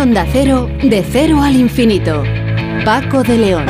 Onda Cero, de cero al infinito. Paco de León.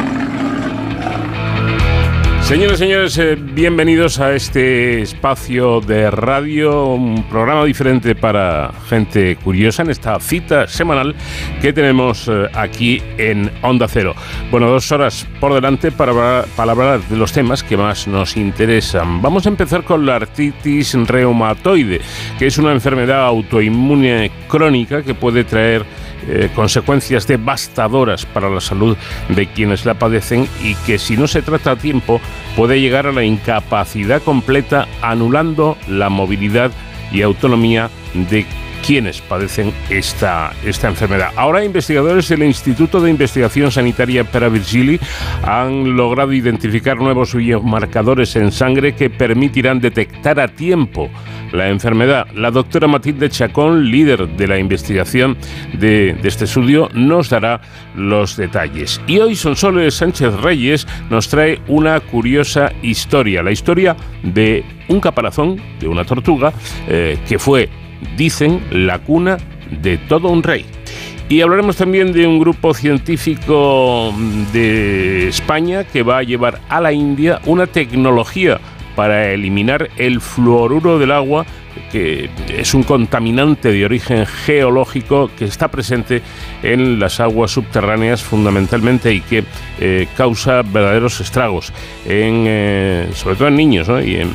Señores, señores, eh, bienvenidos a este espacio de radio, un programa diferente para gente curiosa en esta cita semanal que tenemos eh, aquí en Onda Cero. Bueno, dos horas por delante para, para hablar de los temas que más nos interesan. Vamos a empezar con la artritis reumatoide, que es una enfermedad autoinmune crónica que puede traer eh, consecuencias devastadoras para la salud de quienes la padecen y que si no se trata a tiempo puede llegar a la incapacidad completa anulando la movilidad y autonomía de quienes padecen esta, esta enfermedad. Ahora investigadores del Instituto de Investigación Sanitaria para Virgili han logrado identificar nuevos biomarcadores en sangre que permitirán detectar a tiempo la enfermedad. La doctora Matilde Chacón, líder de la investigación de, este estudio, nos dará los detalles. Y hoy Sonsoles Sánchez Reyes nos trae una curiosa historia, la historia de un caparazón, de una tortuga, eh, que fue, dicen, la cuna de todo un rey. Y hablaremos también de un grupo científico de España que va a llevar a la India una tecnología para eliminar el fluoruro del agua que es un contaminante de origen geológico que está presente en las aguas subterráneas fundamentalmente y que eh, causa verdaderos estragos, en, eh, sobre todo en niños y en,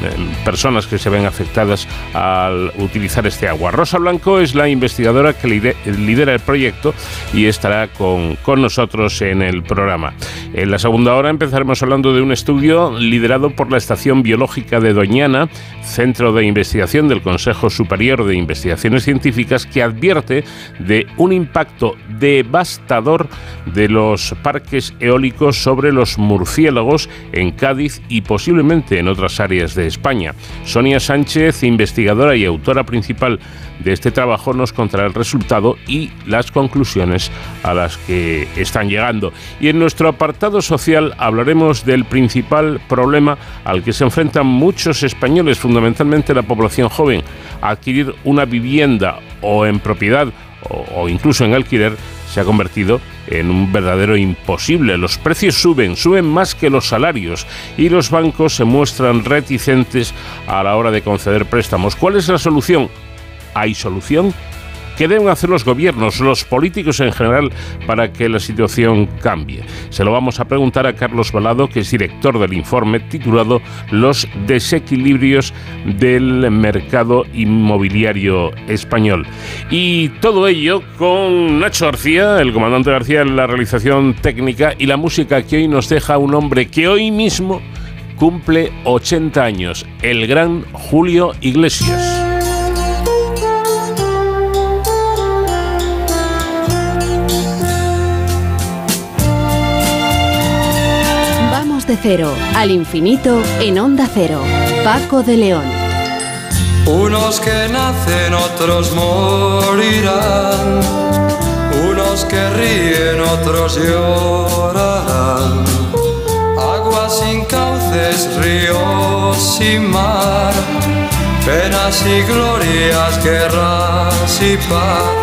personas que se ven afectadas al utilizar este agua. Rosa Blanco es la investigadora que lidera el proyecto y estará con, con nosotros en el programa. En la segunda hora empezaremos hablando de un estudio liderado por la Estación Biológica de Doñana, Centro de Investigación del Consejo Superior de Investigaciones Científicas, que advierte de un impacto devastador de los parques eólicos sobre los murciélagos en Cádiz y posiblemente en otras áreas de España. Sonia Sánchez, investigadora y autora principal de este trabajo, nos contará el resultado y las conclusiones a las que están llegando. Y en nuestro apartado social hablaremos del principal problema al que se enfrentan muchos españoles, fundamentalmente la población joven, adquirir una vivienda o en propiedad o, incluso en alquiler se ha convertido en un verdadero imposible. Los precios suben, suben más que los salarios y los bancos se muestran reticentes a la hora de conceder préstamos. ¿Cuál es la solución? ¿Hay solución? ¿Qué deben hacer los gobiernos, los políticos en general, para que la situación cambie? Se lo vamos a preguntar a Carlos Balado, que es director del informe titulado Los desequilibrios del mercado inmobiliario español. Y todo ello con Nacho García, el comandante García en la realización técnica y la música que hoy nos deja un hombre que hoy mismo cumple 80 años, el gran Julio Iglesias. Al infinito en onda cero. Paco de León. Unos que nacen, otros morirán. Unos que ríen, otros llorarán. Agua sin cauces, ríos sin mar. Penas y glorias, guerras y paz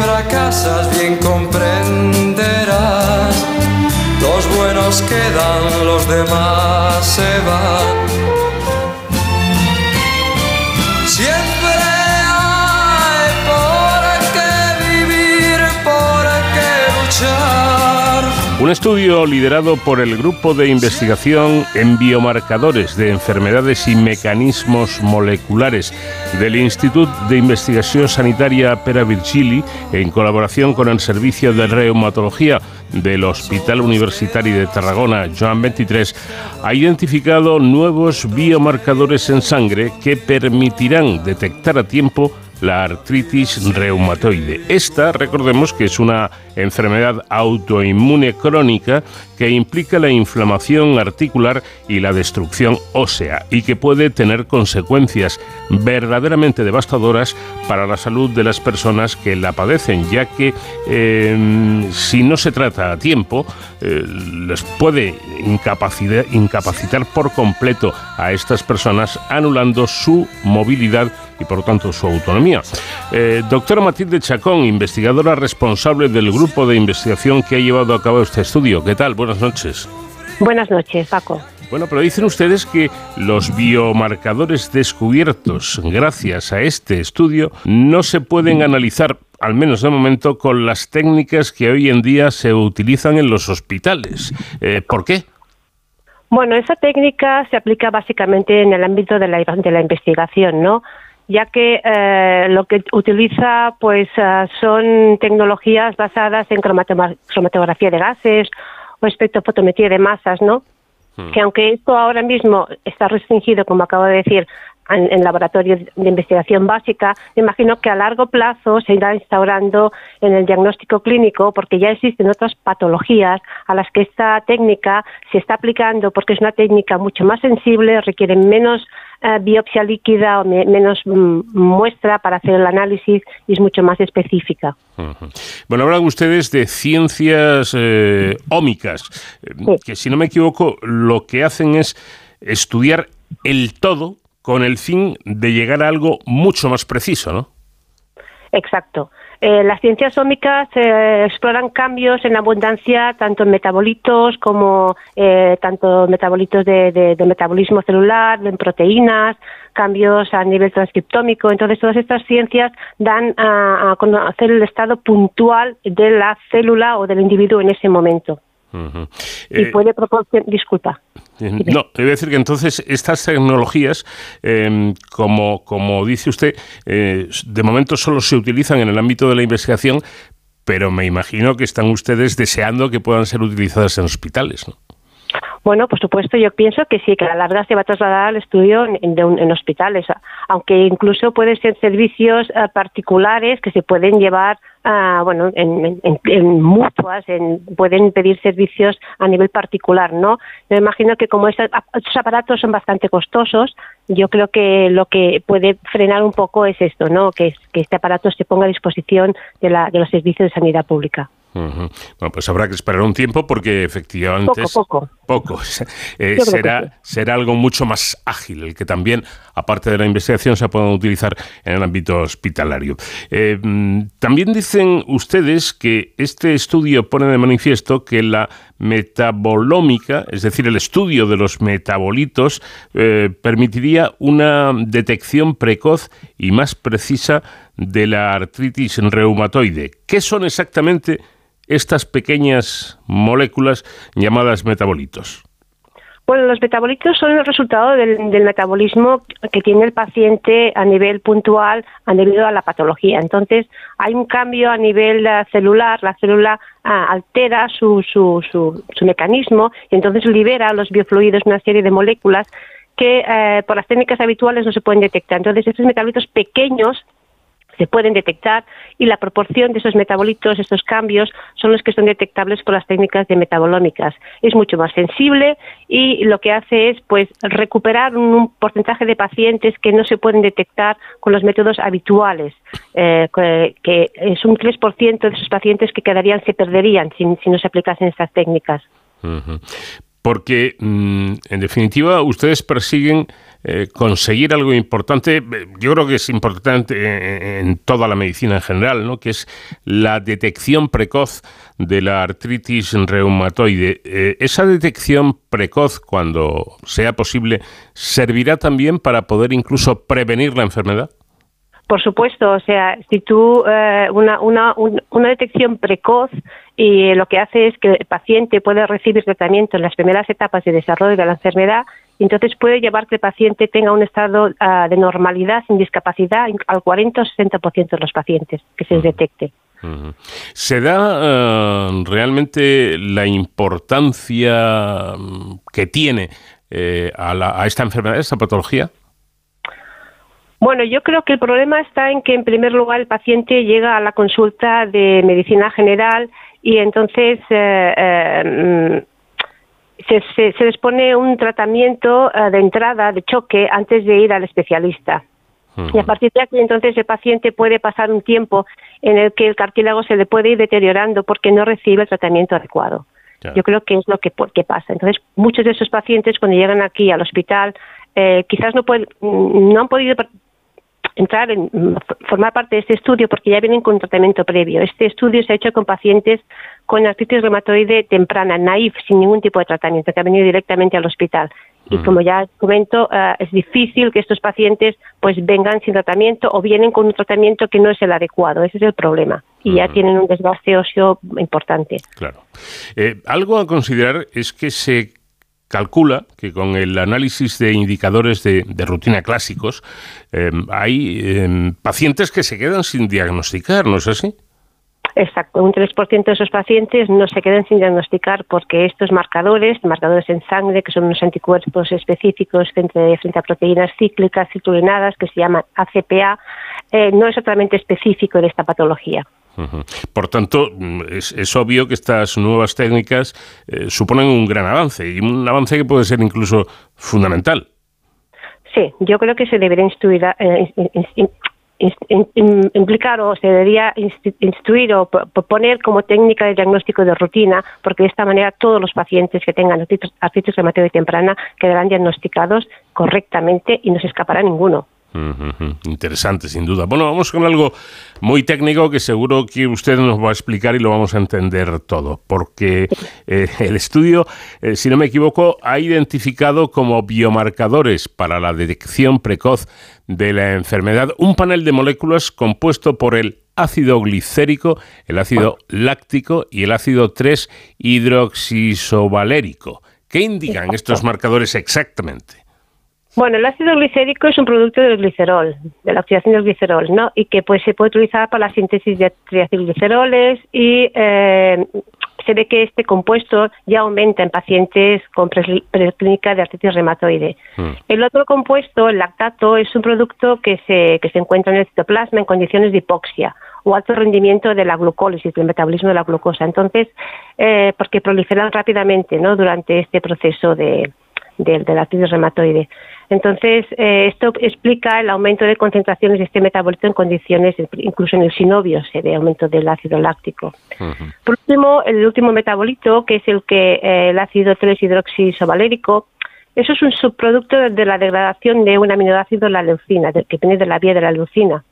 Fracasas bien comprenderás. Los buenos quedan, los demás se van. Un estudio liderado por el Grupo de Investigación en Biomarcadores de Enfermedades y Mecanismos Moleculares del Instituto de Investigación Sanitaria Pera Virgili, en colaboración con el Servicio de Reumatología del Hospital Universitario de Tarragona, Joan 23, ha identificado nuevos biomarcadores en sangre que permitirán detectar a tiempo la artritis reumatoide. Esta, recordemos que es una enfermedad autoinmune crónica que implica la inflamación articular y la destrucción ósea y que puede tener consecuencias verdaderamente devastadoras para la salud de las personas que la padecen, ya que em, si no se trata a tiempo, eh, les puede incapacitar, incapacitar por completo a estas personas, anulando su movilidad y por tanto su autonomía. Eh, doctora Matilde Chacón, investigadora responsable del grupo de investigación que ha llevado a cabo este estudio. ¿Qué tal? Noches. Buenas noches, Paco. Bueno, pero dicen ustedes que los biomarcadores descubiertos gracias a este estudio no se pueden analizar, al menos de momento, con las técnicas que hoy en día se utilizan en los hospitales. Eh, ¿Por qué? Bueno, esa técnica se aplica básicamente en el ámbito de la, de la investigación, ¿no? ya que eh, lo que utiliza pues eh, son tecnologías basadas en cromatografía de gases o espectrofotometría de masas, ¿no? Hmm. Que aunque esto ahora mismo está restringido, como acabo de decir, en, laboratorios de investigación básica, me imagino que a largo plazo se irá instaurando en el diagnóstico clínico porque ya existen otras patologías a las que esta técnica se está aplicando porque es una técnica mucho más sensible, requiere menos eh, biopsia líquida o menos mm, muestra para hacer el análisis y es mucho más específica. Bueno, hablan ustedes de ciencias eh, ómicas, eh, que si no me equivoco, lo que hacen es estudiar el todo con el fin de llegar a algo mucho más preciso, ¿no? Exacto. Eh, las ciencias ómicas eh, exploran cambios en abundancia tanto en metabolitos como eh, tanto metabolitos de, metabolismo celular, en proteínas, cambios a nivel transcriptómico. Entonces, todas estas ciencias dan a, conocer el estado puntual de la célula o del individuo en ese momento. Y puede proporcionar. Disculpa. No, le voy a decir que entonces estas tecnologías, em, como, como dice usted, eh, de momento solo se utilizan en el ámbito de la investigación, pero me imagino que están ustedes deseando que puedan ser utilizadas en hospitales, ¿no? Bueno, por supuesto, yo pienso que sí, que a la larga se va a trasladar al estudio en, hospitales, aunque incluso pueden ser servicios eh, particulares que se pueden llevar Ah, bueno, en, mutuas, en, pueden pedir servicios a nivel particular, ¿no? Me imagino que como estos, aparatos son bastante costosos, yo creo que lo que puede frenar un poco es esto, ¿no? Que, que este aparato se ponga a disposición de, la, de los servicios de sanidad pública. Bueno, pues habrá que esperar un tiempo porque efectivamente poco, poco. Eh, será, será algo mucho más ágil, el que también, aparte de la investigación, se pueda utilizar en el ámbito hospitalario. Eh, también dicen ustedes que este estudio pone de manifiesto que la metabolómica, es decir, el estudio de los metabolitos, eh, permitiría una detección precoz y más precisa de la artritis reumatoide. ¿Qué son exactamente estas pequeñas moléculas llamadas metabolitos? Bueno, los metabolitos son el resultado del, metabolismo que tiene el paciente a nivel puntual debido a la patología. Entonces, hay un cambio a nivel celular, la célula ah, altera su, su, su, mecanismo y entonces libera los biofluidos, una serie de moléculas que eh, por las técnicas habituales no se pueden detectar. Entonces, estos metabolitos pequeños se pueden detectar y la proporción de esos metabolitos, estos cambios, son los que son detectables por las técnicas de metabolómicas. Es mucho más sensible y lo que hace es pues recuperar un porcentaje de pacientes que no se pueden detectar con los métodos habituales, eh, que es un 3% de esos pacientes que quedarían, se perderían si, no se aplicasen estas técnicas. Porque, mm, en definitiva, ustedes persiguen eh, conseguir algo importante, eh, yo creo que es importante en, toda la medicina en general, ¿no? que es la detección precoz de la artritis reumatoide. Eh, esa detección precoz, cuando sea posible, servirá también para poder incluso prevenir la enfermedad. Por supuesto, o sea, si tú una, una, una detección precoz y lo que hace es que el paciente puede recibir tratamiento en las primeras etapas de desarrollo de la enfermedad, entonces puede llevar que el paciente tenga un estado ah, de normalidad sin discapacidad al 40 o 60% de los pacientes que se detecte. ¿Se da eh, realmente la importancia mm, que tiene eh, a, a esta enfermedad, a esta patología? Bueno, yo creo que el problema está en que, en primer lugar, el paciente llega a la consulta de medicina general y entonces eh, eh, se, se, les pone un tratamiento eh, de entrada, de choque, antes de ir al especialista. Y a partir de aquí, entonces, el paciente puede pasar un tiempo en el que el cartílago se le puede ir deteriorando porque no recibe el tratamiento adecuado. Yo creo que es lo que, que, pasa. Entonces, muchos de esos pacientes, cuando llegan aquí al hospital, quizás no, pueden, no han podido entrar en formar parte de este estudio porque ya vienen con tratamiento previo. Este estudio se ha hecho con pacientes con artritis reumatoide temprana, naif, sin ningún tipo de tratamiento, que han venido directamente al hospital. Y como ya comento, eh, es difícil que estos pacientes pues vengan sin tratamiento o vienen con un tratamiento que no es el adecuado. Ese es el problema. Y ya tienen un desgaste óseo importante. Claro. Eh, algo a considerar es que se calcula que con el análisis de indicadores de, rutina clásicos em, hay em, pacientes que se quedan sin diagnosticar, ¿no es así? Exacto, un 3% de esos pacientes no se quedan sin diagnosticar porque estos marcadores, marcadores en sangre, que son unos anticuerpos específicos frente, a proteínas cíclicas citrulinadas que se llaman ACPA, eh, no es totalmente específico de esta patología. Por tanto, mm, es, obvio que estas nuevas técnicas eh, suponen un gran avance y un avance que puede ser incluso fundamental. Sí, yo creo que se debería instruir, eh, implicar o se debería instruir o poner como técnica de diagnóstico de rutina, porque de esta manera todos los pacientes que tengan artritis reumatoide temprana quedarán diagnosticados correctamente y no se escapará ninguno. Interesante, sin duda. Bueno, vamos con algo muy técnico que seguro que usted nos va a explicar y lo vamos a entender todo, porque eh, el estudio, eh, si no me equivoco, ha identificado como biomarcadores para la detección precoz de la enfermedad un panel de moléculas compuesto por el ácido glicérico, el ácido láctico y el ácido 3 hidroxisovalérico. ¿Qué indican estos marcadores exactamente? Bueno, el ácido glicérico es un producto del glicerol, de la oxidación del glicerol, ¿no? Y que pues se puede utilizar para la síntesis de triacilgliceroles y eh, se ve que este compuesto ya aumenta en pacientes con preclínica de artritis reumatoide. Hmm. El otro compuesto, el lactato, es un producto que se, que se encuentra en el citoplasma en condiciones de hipoxia o alto rendimiento de la glucólisis, del metabolismo de la glucosa. Entonces, eh, porque proliferan rápidamente ¿no? durante este proceso de, de, de la artritis reumatoide. Entonces, eh, esto explica el aumento de concentraciones de este metabolito en condiciones, incluso en el sinovio se ve aumento del ácido láctico. Por último, el último metabolito, que es el que eh, el ácido 3-hidroxisovalérico, eso es un subproducto de la degradación de un aminoácido, la leucina, que viene de la vía de la leucina.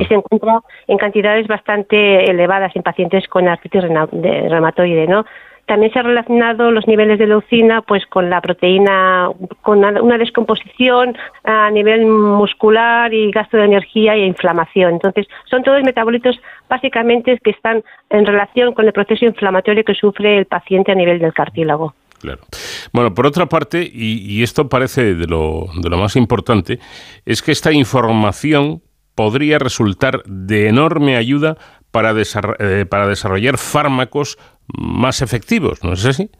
Y se encuentra en cantidades bastante elevadas en pacientes con artritis reumatoide, ¿no? También se han relacionado los niveles de leucina pues con la proteína, con una descomposición a nivel muscular y gasto de energía e inflamación. Entonces, son todos metabolitos básicamente que están en relación con el proceso inflamatorio que sufre el paciente a nivel del cartílago. Claro. Bueno, por otra parte, y, esto parece de lo, de lo más importante, es que esta información podría resultar de enorme ayuda para, eh, para desarrollar fármacos más efectivos, ¿no es así?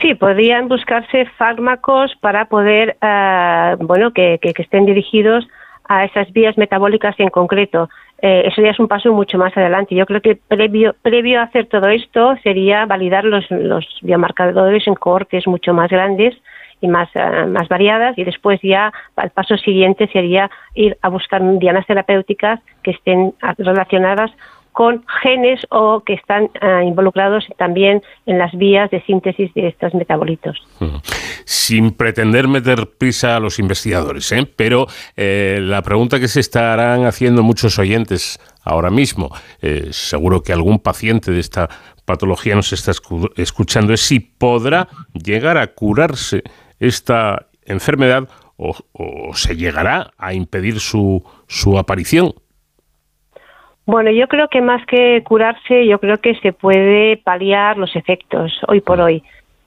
Sí, podrían buscarse fármacos para poder, eh, bueno, que, estén dirigidos a esas vías metabólicas en concreto. Eh, eso ya es un paso mucho más adelante. Yo creo que previo, previo a hacer todo esto sería validar los, los biomarcadores en cohortes mucho más grandes y más, eh, más variadas y después ya el paso siguiente sería ir a buscar dianas terapéuticas que estén relacionadas con genes o que están eh, involucrados también en las vías de síntesis de estos metabolitos. Sin pretender meter prisa a los investigadores, ¿eh? pero eh, la pregunta que se estarán haciendo muchos oyentes ahora mismo, seguro que algún paciente de esta patología nos está escuchando, es si podrá llegar a curarse esta enfermedad o, se llegará a impedir su, su aparición. Bueno, yo creo que más que curarse, yo creo que se puede paliar los efectos hoy por hoy.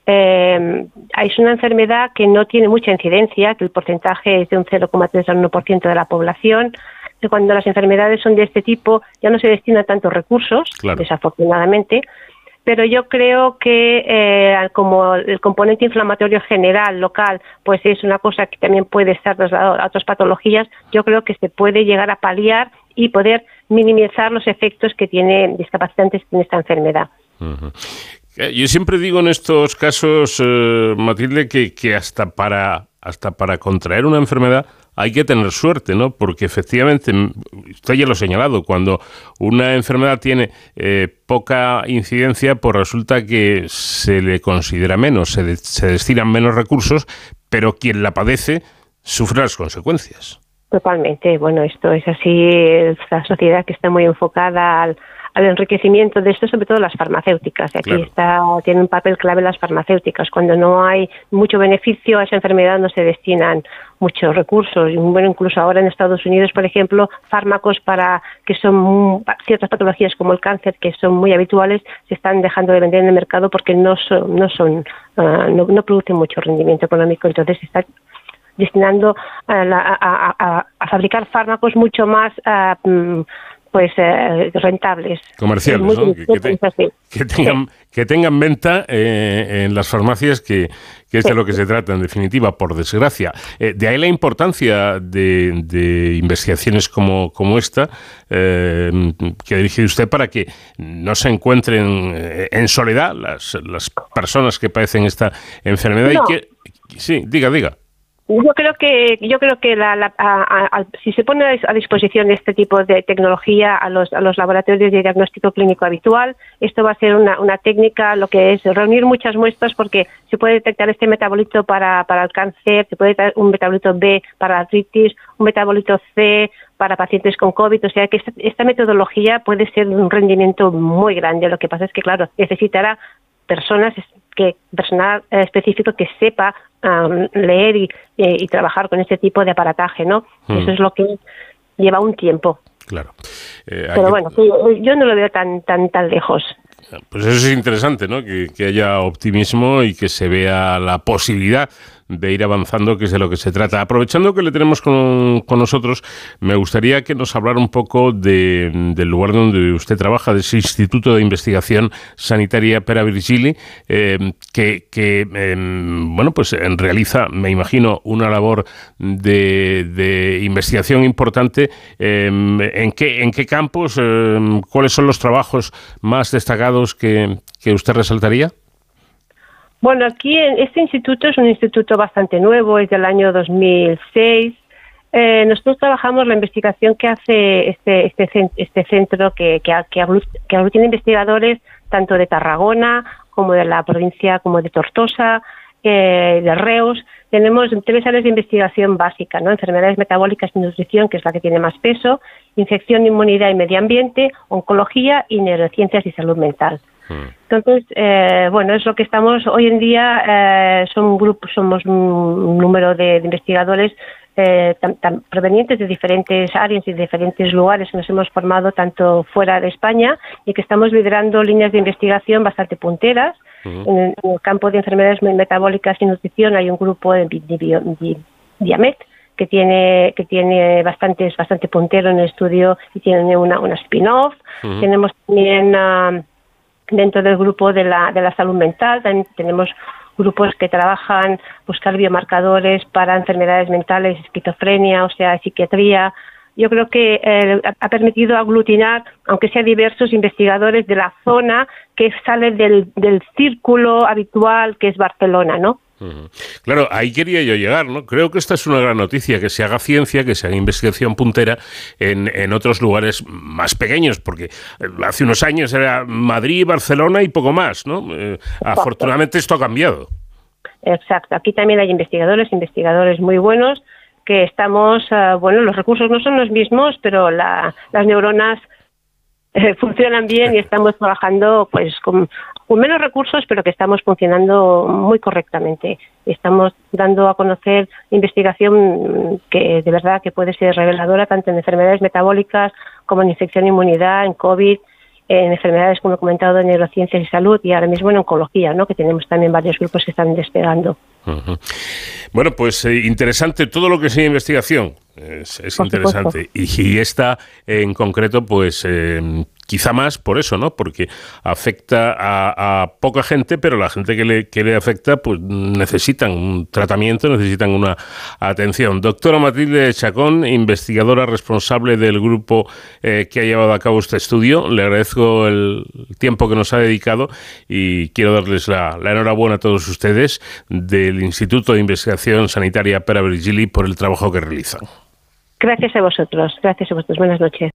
Eh, es una enfermedad que no tiene mucha incidencia, que el porcentaje es de un 0,3 al 1% de la población. Que cuando las enfermedades son de este tipo ya no se destinan tantos recursos, desafortunadamente, pero yo creo que eh, como el componente inflamatorio general local pues es una cosa que también puede estar trasladado a otras patologías, yo creo que se puede llegar a paliar y poder minimizar los efectos que tiene discapacitantes en esta enfermedad. Eh, yo siempre digo en estos casos, eh, Matilde, que, que hasta para hasta para contraer una enfermedad hay que tener suerte, ¿no? Porque efectivamente, usted ya lo ha señalado, cuando una enfermedad tiene eh, poca incidencia, pues resulta que se le considera menos, se, se destinan menos recursos, pero quien la padece sufre las consecuencias. Totalmente. Bueno, esto es así. Esta sociedad que está muy enfocada al, al enriquecimiento de esto, sobre todo las farmacéuticas. Aquí está, tiene un papel clave las farmacéuticas. Cuando no hay mucho beneficio a esa enfermedad no se destinan muchos recursos. Bueno, incluso ahora en Estados Unidos, por ejemplo, fármacos para que son ciertas patologías como el cáncer, que son muy habituales, se están dejando de vender en el mercado porque no son, no son, ah, no, producen mucho rendimiento económico. Entonces se está destinando a, fabricar fármacos mucho más mm, pues eh, rentables. Comerciales, ¿no? Que, tengan, que tengan venta eh, en las farmacias, que, es de lo que se trata, en definitiva, por desgracia. Eh, de ahí la importancia de, investigaciones como, como esta, que ha dirigido usted para que no se encuentren en soledad las, las personas que padecen esta enfermedad y que... Sí, diga, diga. Yo creo que yo creo que la, si se pone a disposición este tipo de tecnología a los, a los laboratorios de diagnóstico clínico habitual, esto va a ser una, una técnica, lo que es reunir muchas muestras porque se puede detectar este metabolito para, para el cáncer, se puede detectar un metabolito B para la artritis, un metabolito C para pacientes con COVID, o sea que esta, esta metodología puede ser de un rendimiento muy grande. Lo que pasa es que, claro, necesitará personas que personal específico que sepa leer y, y, trabajar con este tipo de aparataje, ¿no? Hmm. Eso es lo que lleva un tiempo. Claro. Eh, Pero bueno, yo no lo veo tan tan tan lejos. Pues eso es interesante, ¿no? Que, que, haya optimismo y que se vea la posibilidad de ir avanzando, que es de lo que se trata. Aprovechando que le tenemos con, nosotros, me gustaría que nos hablara un poco del lugar donde usted trabaja, de ese Instituto de Investigación Sanitaria Pera Virgili, eh, que, em, bueno, pues realiza, me imagino, una labor de, investigación importante. Em, ¿en, qué, ¿En qué campos? Em, ¿Cuáles son los trabajos más destacados que usted resaltaría? Bueno, aquí en este instituto es un instituto bastante nuevo, es del año 2006. Eh, nosotros trabajamos la investigación que hace este, este, este centro que, que, que, aglutina investigadores tanto de Tarragona como de la provincia como de Tortosa, eh, de Reus. Tenemos tres áreas de investigación básica, ¿no? enfermedades metabólicas y nutrición, que es la que tiene más peso, infección, inmunidad y medio ambiente, oncología y neurociencias y salud mental. Entonces, eh, bueno, es lo que estamos hoy en día. Eh, son grupos, somos un número de, investigadores eh, provenientes de diferentes áreas y de diferentes lugares que nos hemos formado tanto fuera de España y que estamos liderando líneas de investigación bastante punteras. en, el, campo de enfermedades metabólicas y nutrición hay un grupo de, Diamet que tiene que tiene bastantes bastante puntero en el estudio y tiene una, una spin-off. Tenemos también uh, Dentro del grupo de la, de la salud mental también tenemos grupos que trabajan buscar biomarcadores para enfermedades mentales, esquizofrenia, o sea, psiquiatría. Yo creo que eh, ha permitido aglutinar, aunque sea diversos investigadores de la zona que sale del, del círculo habitual que es Barcelona, ¿no? Claro, ahí quería yo llegar, ¿no? Creo que esta es una gran noticia, que se haga ciencia, que se haga investigación puntera en, en otros lugares más pequeños, porque eh, hace unos años era Madrid, Barcelona y poco más, ¿no? Eh, afortunadamente esto ha cambiado. Exacto, aquí también hay investigadores, investigadores muy buenos, que estamos, eh, bueno, los recursos no son los mismos, pero las neuronas funcionan bien y estamos trabajando pues con, menos recursos, pero que estamos funcionando muy correctamente. Estamos dando a conocer investigación que de verdad que puede ser reveladora tanto en enfermedades metabólicas como en infección e inmunidad, en COVID, en enfermedades, como he comentado, de neurociencias y salud y ahora mismo en oncología, ¿no? que tenemos también varios grupos que están despegando. Bueno, pues eh, interesante todo lo que sea investigación. Es, interesante. Y, esta en concreto, pues eh, Quizá más por eso, ¿no? Porque afecta a, poca gente, pero la gente que le, que le afecta, pues necesitan un tratamiento, necesitan una atención. Doctora Matilde Chacón, investigadora responsable del grupo eh, que ha llevado a cabo este estudio, le agradezco el tiempo que nos ha dedicado y quiero darles la, enhorabuena a todos ustedes del Instituto de Investigación Sanitaria Pera Virgili por el trabajo que realizan. Gracias a vosotros, gracias a vosotros. Buenas noches.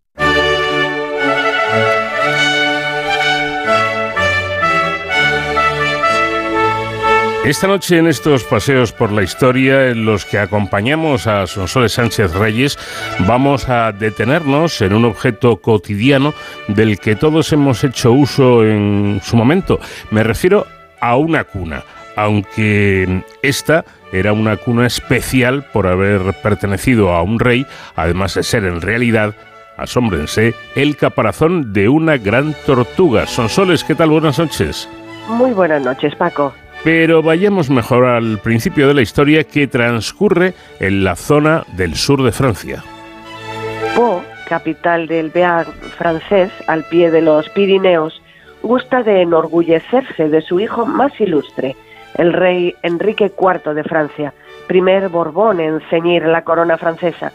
Esta noche en estos paseos por la historia en los que acompañamos a Sonsoles Sánchez Reyes vamos a detenernos en un objeto cotidiano del que todos hemos hecho uso en su momento. Me refiero a una cuna, aunque esta era una cuna especial por haber pertenecido a un rey, además de ser en realidad asómbrense, el caparazón de una gran tortuga. Sonsoles, ¿qué tal? Buenas noches. Muy buenas noches, Paco. Pero vayamos mejor al principio de la historia que transcurre en la zona del sur de Francia. Po, capital del Béarn francés, al pie de los Pirineos, gusta de enorgullecerse de su hijo más ilustre, el rey Enrique IV de Francia, primer Borbón en ceñir la corona francesa,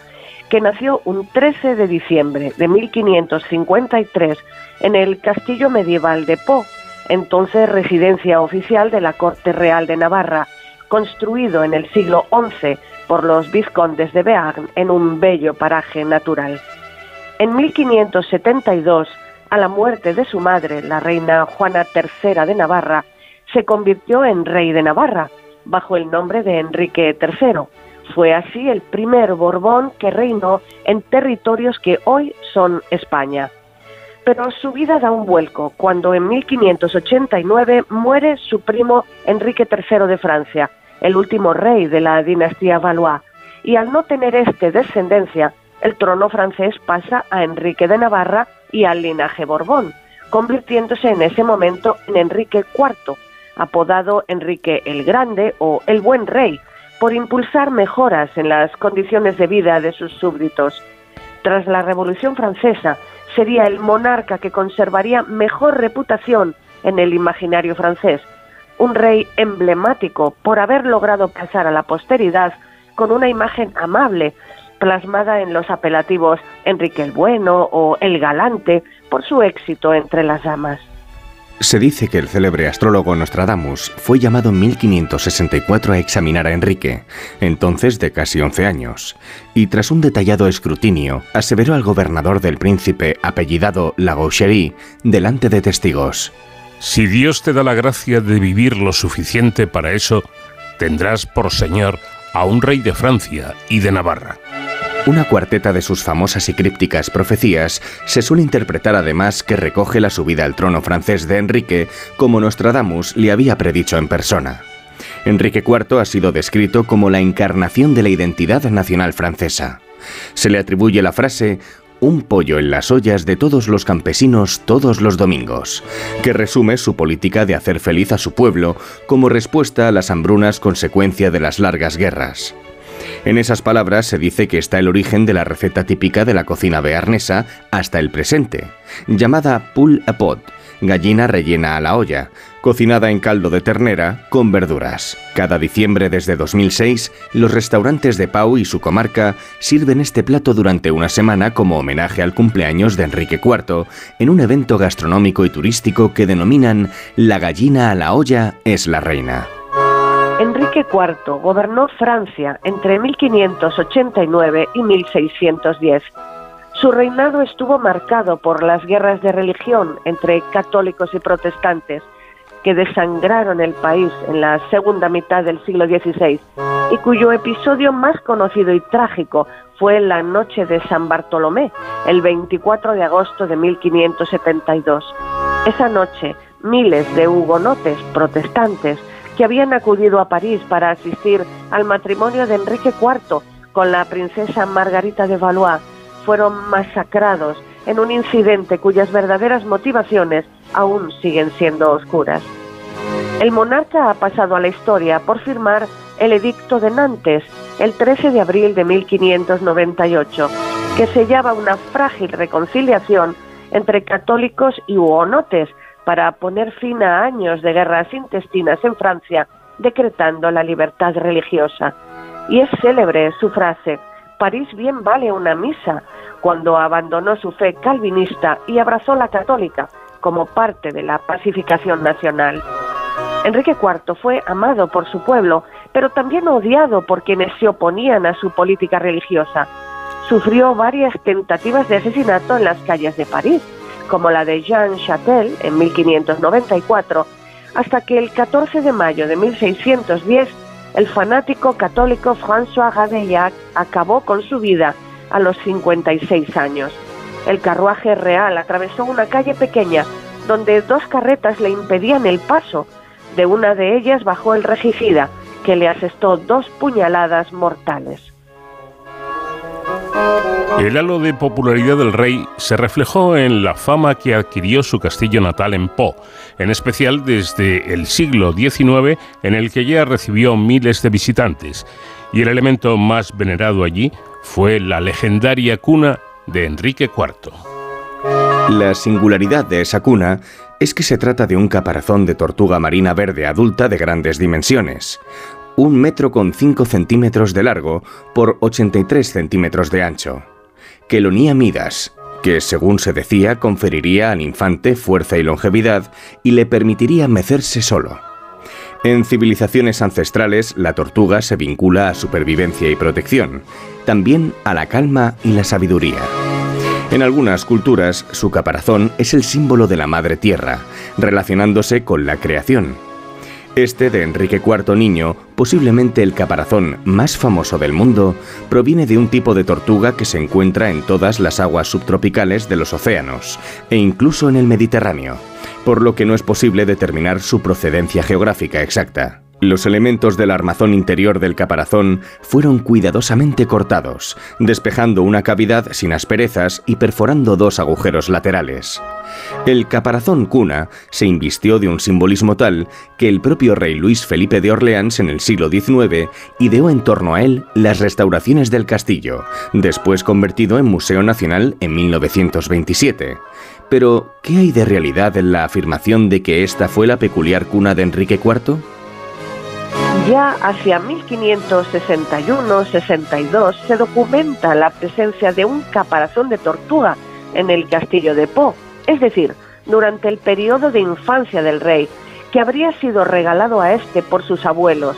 que nació un 13 de diciembre de 1553 en el castillo medieval de Po, entonces residencia oficial de la Corte Real de Navarra, construido en el siglo XI por los vizcondes de Bearn en un bello paraje natural. En 1572, a la muerte de su madre, la reina Juana III de Navarra, se convirtió en rey de Navarra, bajo el nombre de Enrique III. Fue así el primer Borbón que reinó en territorios que hoy son España. Pero su vida da un vuelco cuando en 1589 muere su primo Enrique III de Francia, el último rey de la dinastía Valois, y al no tener este descendencia, el trono francés pasa a Enrique de Navarra y al linaje Borbón, convirtiéndose en ese momento en Enrique IV, apodado Enrique el Grande o el Buen Rey, por impulsar mejoras en las condiciones de vida de sus súbditos. Tras la Revolución Francesa, sería el monarca que conservaría mejor reputación en el imaginario francés, un rey emblemático por haber logrado pasar a la posteridad con una imagen amable, plasmada en los apelativos Enrique el Bueno o El Galante por su éxito entre las damas. Se dice que el célebre astrólogo Nostradamus fue llamado en 1564 a examinar a Enrique, entonces de casi 11 años, y tras un detallado escrutinio, aseveró al gobernador del príncipe apellidado Lagoucherie delante de testigos. Si Dios te da la gracia de vivir lo suficiente para eso, tendrás por señor a un rey de Francia y de Navarra. Una cuarteta de sus famosas y crípticas profecías se suele interpretar además que recoge la subida al trono francés de Enrique, como Nostradamus le había predicho en persona. Enrique IV ha sido descrito como la encarnación de la identidad nacional francesa. Se le atribuye la frase un pollo en las ollas de todos los campesinos todos los domingos, que resume su política de hacer feliz a su pueblo como respuesta a las hambrunas consecuencia de las largas guerras. En esas palabras se dice que está el origen de la receta típica de la cocina bearnesa hasta el presente, llamada pull a pot, gallina rellena a la olla, cocinada en caldo de ternera con verduras. Cada diciembre desde 2006, los restaurantes de Pau y su comarca sirven este plato durante una semana como homenaje al cumpleaños de Enrique IV, en un evento gastronómico y turístico que denominan La gallina a la olla es la reina. Enrique IV gobernó Francia entre 1589 y 1610. Su reinado estuvo marcado por las guerras de religión entre católicos y protestantes, que desangraron el país en la segunda mitad del siglo XVI y cuyo episodio más conocido y trágico fue la noche de San Bartolomé, el 24 de agosto de 1572. Esa noche, miles de hugonotes protestantes que habían acudido a París para asistir al matrimonio de Enrique IV con la princesa Margarita de Valois fueron masacrados en un incidente cuyas verdaderas motivaciones aún siguen siendo oscuras. El monarca ha pasado a la historia por firmar el Edicto de Nantes el 13 de abril de 1598, que sellaba una frágil reconciliación entre católicos y hugonotes para poner fin a años de guerras intestinas en Francia, decretando la libertad religiosa. Y es célebre su frase, París bien vale una misa, cuando abandonó su fe calvinista y abrazó la católica como parte de la pacificación nacional. Enrique IV fue amado por su pueblo, pero también odiado por quienes se oponían a su política religiosa. Sufrió varias tentativas de asesinato en las calles de París, como la de Jean Chatel en 1594, hasta que el 14 de mayo de 1610 el fanático católico François Radeillac acabó con su vida a los 56 años. El carruaje real atravesó una calle pequeña donde dos carretas le impedían el paso. De una de ellas bajó el regicida, que le asestó dos puñaladas mortales. El halo de popularidad del rey se reflejó en la fama que adquirió su castillo natal en Po, en especial desde el siglo XIX en el que ya recibió miles de visitantes, y el elemento más venerado allí fue la legendaria cuna de Enrique IV. La singularidad de esa cuna es que se trata de un caparazón de tortuga marina verde adulta de grandes dimensiones, un metro con 5 centímetros de largo por 83 centímetros de ancho. Quelonía Midas, que según se decía conferiría al infante fuerza y longevidad y le permitiría mecerse solo. En civilizaciones ancestrales, la tortuga se vincula a supervivencia y protección, también a la calma y la sabiduría. En algunas culturas, su caparazón es el símbolo de la madre tierra, relacionándose con la creación. Este de Enrique IV Niño, posiblemente el caparazón más famoso del mundo, proviene de un tipo de tortuga que se encuentra en todas las aguas subtropicales de los océanos, e incluso en el Mediterráneo, por lo que no es posible determinar su procedencia geográfica exacta. Los elementos del armazón interior del caparazón fueron cuidadosamente cortados, despejando una cavidad sin asperezas y perforando dos agujeros laterales. El caparazón cuna se invistió de un simbolismo tal que el propio rey Luis Felipe de Orleans en el siglo XIX ideó en torno a él las restauraciones del castillo, después convertido en Museo Nacional en 1927. Pero, ¿qué hay de realidad en la afirmación de que esta fue la peculiar cuna de Enrique IV? Ya hacia 1561-62 se documenta la presencia de un caparazón de tortuga en el castillo de Po, es decir, durante el periodo de infancia del rey, que habría sido regalado a este por sus abuelos.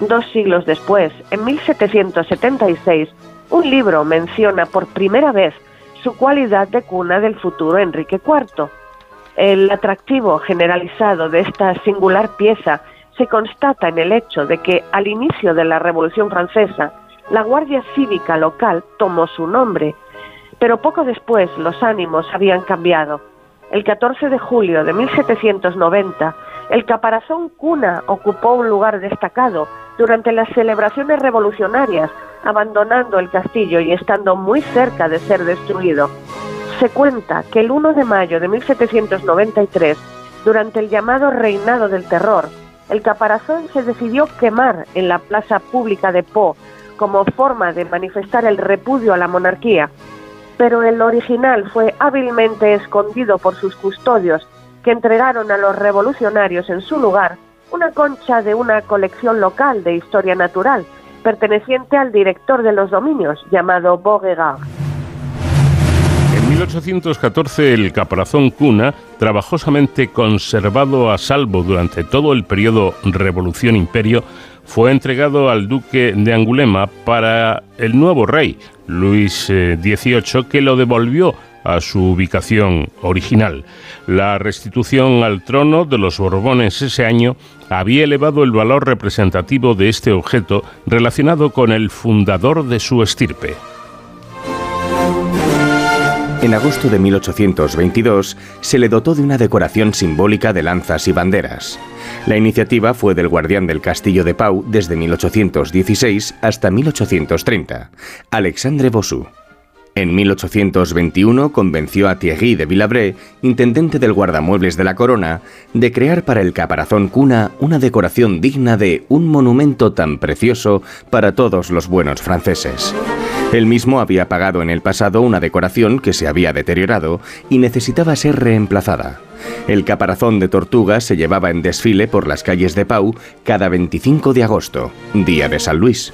Dos siglos después, en 1776, un libro menciona por primera vez su cualidad de cuna del futuro Enrique IV. El atractivo generalizado de esta singular pieza se constata en el hecho de que al inicio de la Revolución Francesa, la Guardia Cívica local tomó su nombre, pero poco después los ánimos habían cambiado. El 14 de julio de 1790, el caparazón cuna ocupó un lugar destacado durante las celebraciones revolucionarias, abandonando el castillo y estando muy cerca de ser destruido. Se cuenta que el 1 de mayo de 1793, durante el llamado Reinado del Terror, el caparazón se decidió quemar en la plaza pública de Po como forma de manifestar el repudio a la monarquía, pero el original fue hábilmente escondido por sus custodios, que entregaron a los revolucionarios en su lugar una concha de una colección local de historia natural, perteneciente al director de los dominios, llamado Beauregard. 1814 el caparazón cuna, trabajosamente conservado a salvo durante todo el periodo Revolución-Imperio, fue entregado al duque de Angulema para el nuevo rey, Luis XVIII, eh, que lo devolvió a su ubicación original. La restitución al trono de los Borbones ese año había elevado el valor representativo de este objeto relacionado con el fundador de su estirpe. En agosto de 1822 se le dotó de una decoración simbólica de lanzas y banderas. La iniciativa fue del guardián del castillo de Pau desde 1816 hasta 1830, Alexandre Bossou. En 1821 convenció a Thierry de Villabré, intendente del guardamuebles de la corona, de crear para el caparazón cuna una decoración digna de un monumento tan precioso para todos los buenos franceses. Él mismo había pagado en el pasado una decoración que se había deteriorado y necesitaba ser reemplazada. El caparazón de tortuga se llevaba en desfile por las calles de Pau cada 25 de agosto, día de San Luis.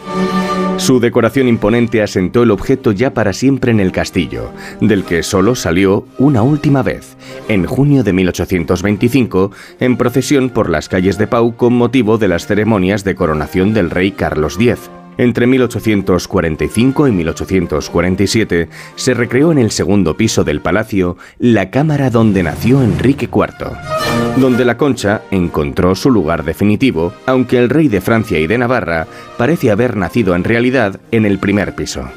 Su decoración imponente asentó el objeto ya para siempre en el castillo, del que solo salió una última vez, en junio de 1825, en procesión por las calles de Pau con motivo de las ceremonias de coronación del rey Carlos X. Entre 1845 y 1847 se recreó en el segundo piso del palacio la cámara donde nació Enrique IV, donde la concha encontró su lugar definitivo, aunque el rey de Francia y de Navarra parece haber nacido en realidad en el primer piso.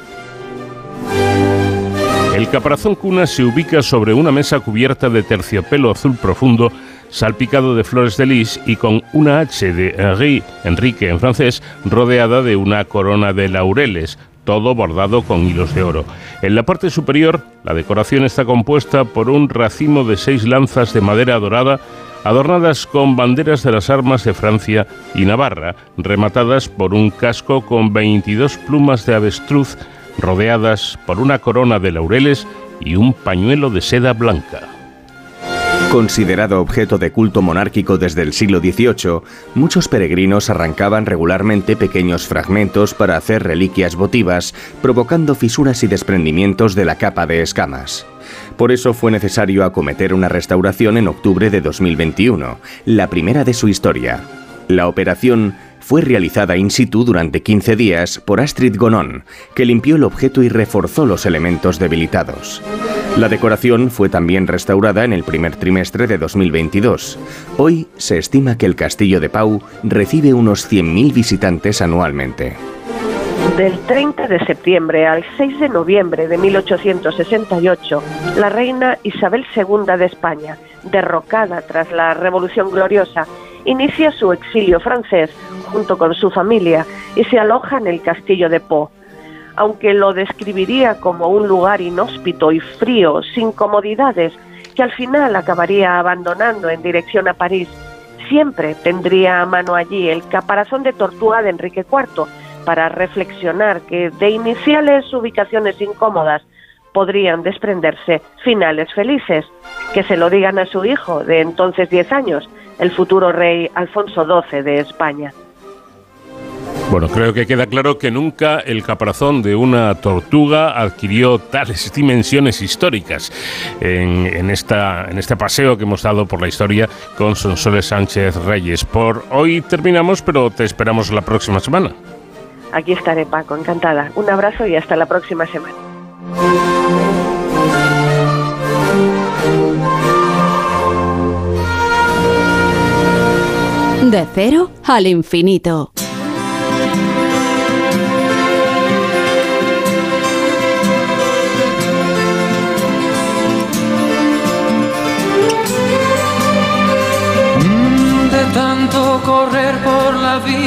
El caparazón cuna se ubica sobre una mesa cubierta de terciopelo azul profundo salpicado de flores de lis y con una H de Henri, Enrique en francés, rodeada de una corona de laureles, todo bordado con hilos de oro. En la parte superior, la decoración está compuesta por un racimo de seis lanzas de madera dorada adornadas con banderas de las armas de Francia y Navarra, rematadas por un casco con 22 plumas de avestruz rodeadas por una corona de laureles y un pañuelo de seda blanca. Considerado objeto de culto monárquico desde el siglo XVIII, muchos peregrinos arrancaban regularmente pequeños fragmentos para hacer reliquias votivas, provocando fisuras y desprendimientos de la capa de escamas. Por eso fue necesario acometer una restauración en octubre de 2021, la primera de su historia. La operación fue realizada in situ durante 15 días por Astrid Gonon, que limpió el objeto y reforzó los elementos debilitados. La decoración fue también restaurada en el primer trimestre de 2022. Hoy se estima que el castillo de Pau recibe unos 100.000 visitantes anualmente. Del 30 de septiembre al 6 de noviembre de 1868, la reina Isabel II de España, derrocada tras la Revolución Gloriosa, inicia su exilio francés junto con su familia y se aloja en el castillo de Pau. Aunque lo describiría como un lugar inhóspito y frío, sin comodidades, que al final acabaría abandonando en dirección a París, siempre tendría a mano allí el caparazón de tortuga de Enrique IV para reflexionar que de iniciales ubicaciones incómodas podrían desprenderse finales felices. Que se lo digan a su hijo, de entonces 10 años, el futuro rey Alfonso XII de España. Bueno, creo que queda claro que nunca el caparazón de una tortuga adquirió tales dimensiones históricas en, esta, en este paseo que hemos dado por la historia con Sonsoles Sánchez Reyes. Por hoy terminamos, pero te esperamos la próxima semana. Aquí estaré, Paco, encantada. Un abrazo y hasta la próxima semana. De cero al infinito.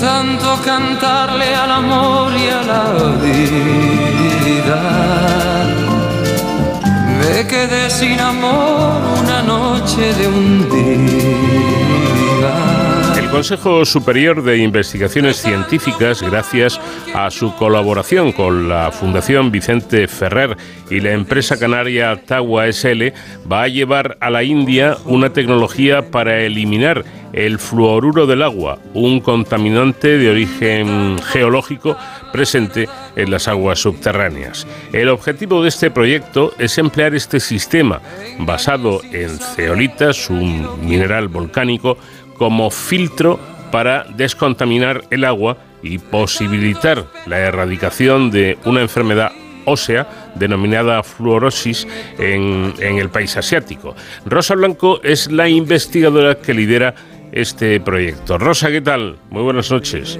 Tanto cantarle al amor y a la vida. Me quedé sin amor una noche de un día. El Consejo Superior de Investigaciones Científicas, gracias a su colaboración con la Fundación Vicente Ferrer y la empresa canaria Tawa SL, va a llevar a la India una tecnología para eliminar el fluoruro del agua, un contaminante de origen geológico presente en las aguas subterráneas. El objetivo de este proyecto es emplear este sistema basado en ceolitas, un mineral volcánico, como filtro para descontaminar el agua y posibilitar la erradicación de una enfermedad ósea denominada fluorosis en, el país asiático. Rosa Blanco es la investigadora que lidera este proyecto. Rosa, ¿qué tal? Muy buenas noches.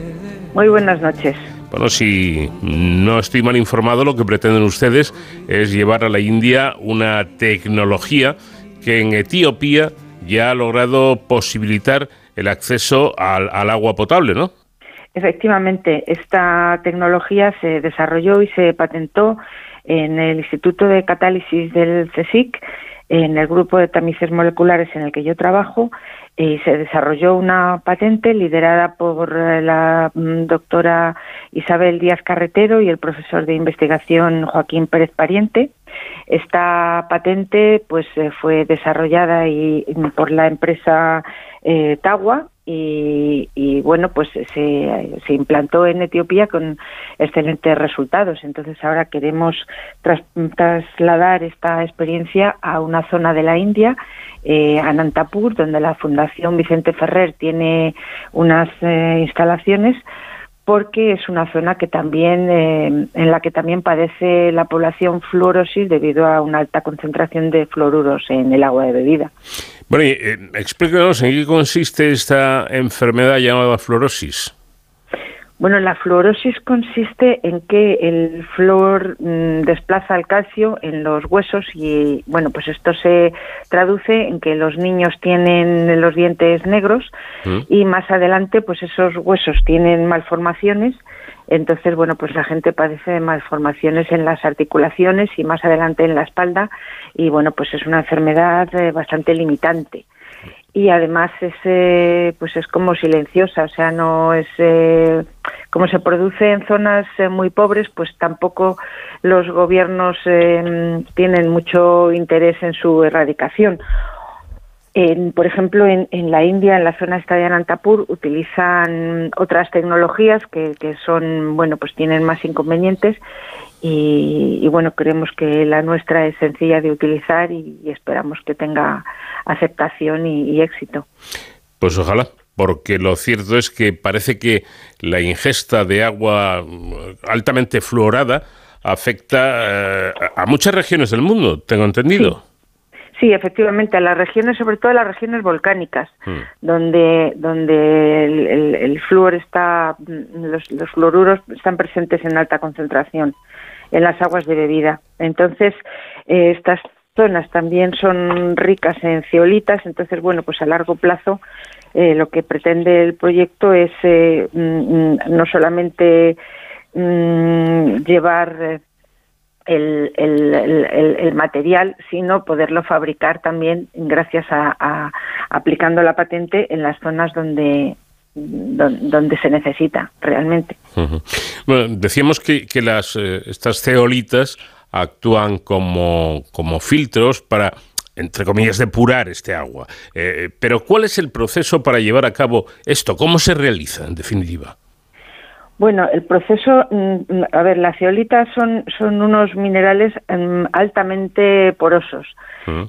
Muy buenas noches. Bueno, si no estoy mal informado, lo que pretenden ustedes es llevar a la India una tecnología que en Etiopía ya ha logrado posibilitar el acceso al, agua potable, ¿no? Efectivamente, esta tecnología se desarrolló y se patentó en el Instituto de Catálisis del CSIC, en el grupo de tamices moleculares en el que yo trabajo, y se desarrolló una patente liderada por la mm, doctora Isabel Díaz Carretero y el profesor de investigación Joaquín Pérez Pariente. Esta patente pues eh, fue desarrollada y, por la empresa eh, Tawa y, bueno pues se, se, implantó en Etiopía con excelentes resultados. Entonces ahora queremos trasladar esta experiencia a una zona de la India, eh, Anantapur, donde la Fundación Vicente Ferrer tiene unas eh, instalaciones porque es una zona que también eh, en la que también padece la población fluorosis debido a una alta concentración de fluoruros en el agua de bebida. Bueno, eh, explícanos en qué consiste esta enfermedad llamada fluorosis. Bueno, la fluorosis consiste en que el flúor mm, desplaza el calcio en los huesos y, bueno, pues esto se traduce en que los niños tienen los dientes negros mm. y más adelante, pues esos huesos tienen malformaciones. Entonces, bueno, pues la gente padece de malformaciones en las articulaciones y más adelante en la espalda y, bueno, pues es una enfermedad eh, bastante limitante y además es eh, pues es como silenciosa o sea no es eh, como se produce en zonas eh, muy pobres pues tampoco los gobiernos tienen mucho interés en su erradicación. Por ejemplo, en, la India, en la zona esta de Anantapur, utilizan otras tecnologías que, que son, bueno, pues tienen más inconvenientes y, bueno, creemos que la nuestra es sencilla de utilizar y, esperamos que tenga aceptación y, éxito. Pues ojalá, porque lo cierto es que parece que la ingesta de agua altamente fluorada afecta eh, a muchas regiones del mundo, tengo entendido. Sí. efectivamente, a las regiones, sobre todo a las regiones volcánicas, hmm. donde, donde el, el, flúor está, los, los, fluoruros están presentes en alta concentración en las aguas de bebida. Entonces, eh, estas zonas también son ricas en ceolitas, entonces, bueno, pues a largo plazo eh, lo que pretende el proyecto es eh, mm, no solamente mm, llevar el, el, material, sino poderlo fabricar también gracias a, aplicando la patente en las zonas donde donde se necesita realmente. Bueno, decíamos que, que las, eh, estas ceolitas actúan como, como filtros para entre comillas, depurar este agua. Eh, pero ¿cuál es el proceso para llevar a cabo esto? ¿Cómo se realiza, en definitiva? Bueno, el proceso, mm, a ver, las ceolitas son, son unos minerales mm, altamente porosos.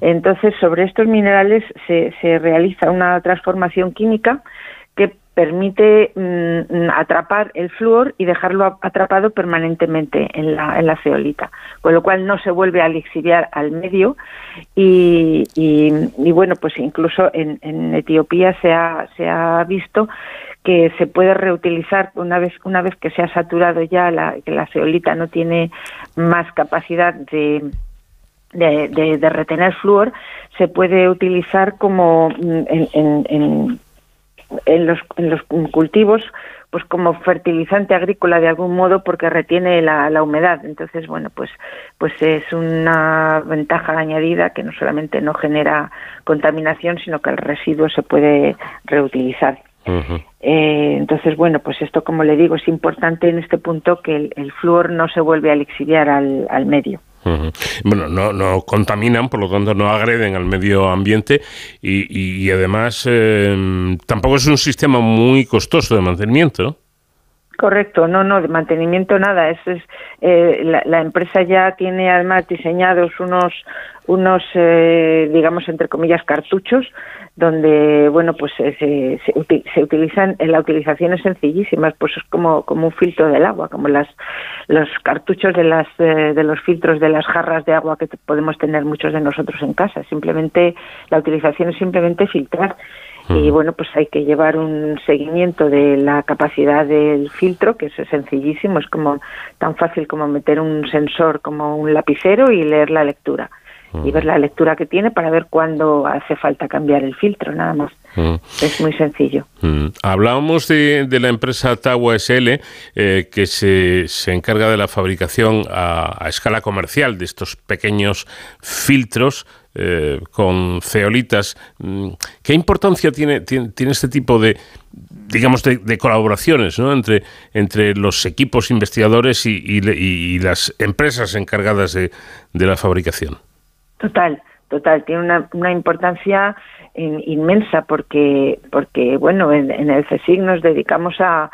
Entonces, sobre estos minerales se, se realiza una transformación química permite mm, atrapar el flúor y dejarlo atrapado permanentemente en la, en la ceolita, con lo cual no se vuelve a lixiviar al medio y, y, bueno, pues incluso en, en Etiopía se ha, se ha visto que se puede reutilizar una vez una vez que se ha saturado ya la, que la ceolita no tiene más capacidad de, de, retener flúor, se puede utilizar como mm, en, en, en, los, en los cultivos pues como fertilizante agrícola de algún modo porque retiene la, la, humedad. Entonces, bueno, pues, pues es una ventaja añadida que no solamente no genera contaminación, sino que el residuo se puede reutilizar. Eh, entonces, bueno, pues esto, como le digo, es importante en este punto que el, el flúor no se vuelve a lixiviar al, al medio. Bueno, no, no contaminan, por lo tanto no agreden al medio ambiente y, además eh, tampoco es un sistema muy costoso de mantenimiento. Correcto, no, no, de mantenimiento nada. Es, es eh, la, empresa ya tiene además diseñados unos, unos eh, digamos, entre comillas, cartuchos donde bueno pues se, se, utilizan la utilización es sencillísima pues es como como un filtro del agua como las los cartuchos de las eh, de los filtros de las jarras de agua que podemos tener muchos de nosotros en casa simplemente la utilización es simplemente filtrar y bueno pues hay que llevar un seguimiento de la capacidad del filtro que es sencillísimo es como tan fácil como meter un sensor como un lapicero y leer la lectura. Y ver la lectura que tiene para ver cuándo hace falta cambiar el filtro, nada más. Es muy sencillo. Hablábamos de, la empresa Tawa SL, eh, que se, se, encarga de la fabricación a, escala comercial de estos pequeños filtros eh, con ceolitas. Mm, ¿Qué importancia tiene, tiene, este tipo de, digamos, de, colaboraciones ¿no? entre, entre los equipos investigadores y, y las empresas encargadas de, de la fabricación? Total, total. Tiene una, una importancia inmensa porque, porque bueno, en, el CSIC nos dedicamos a,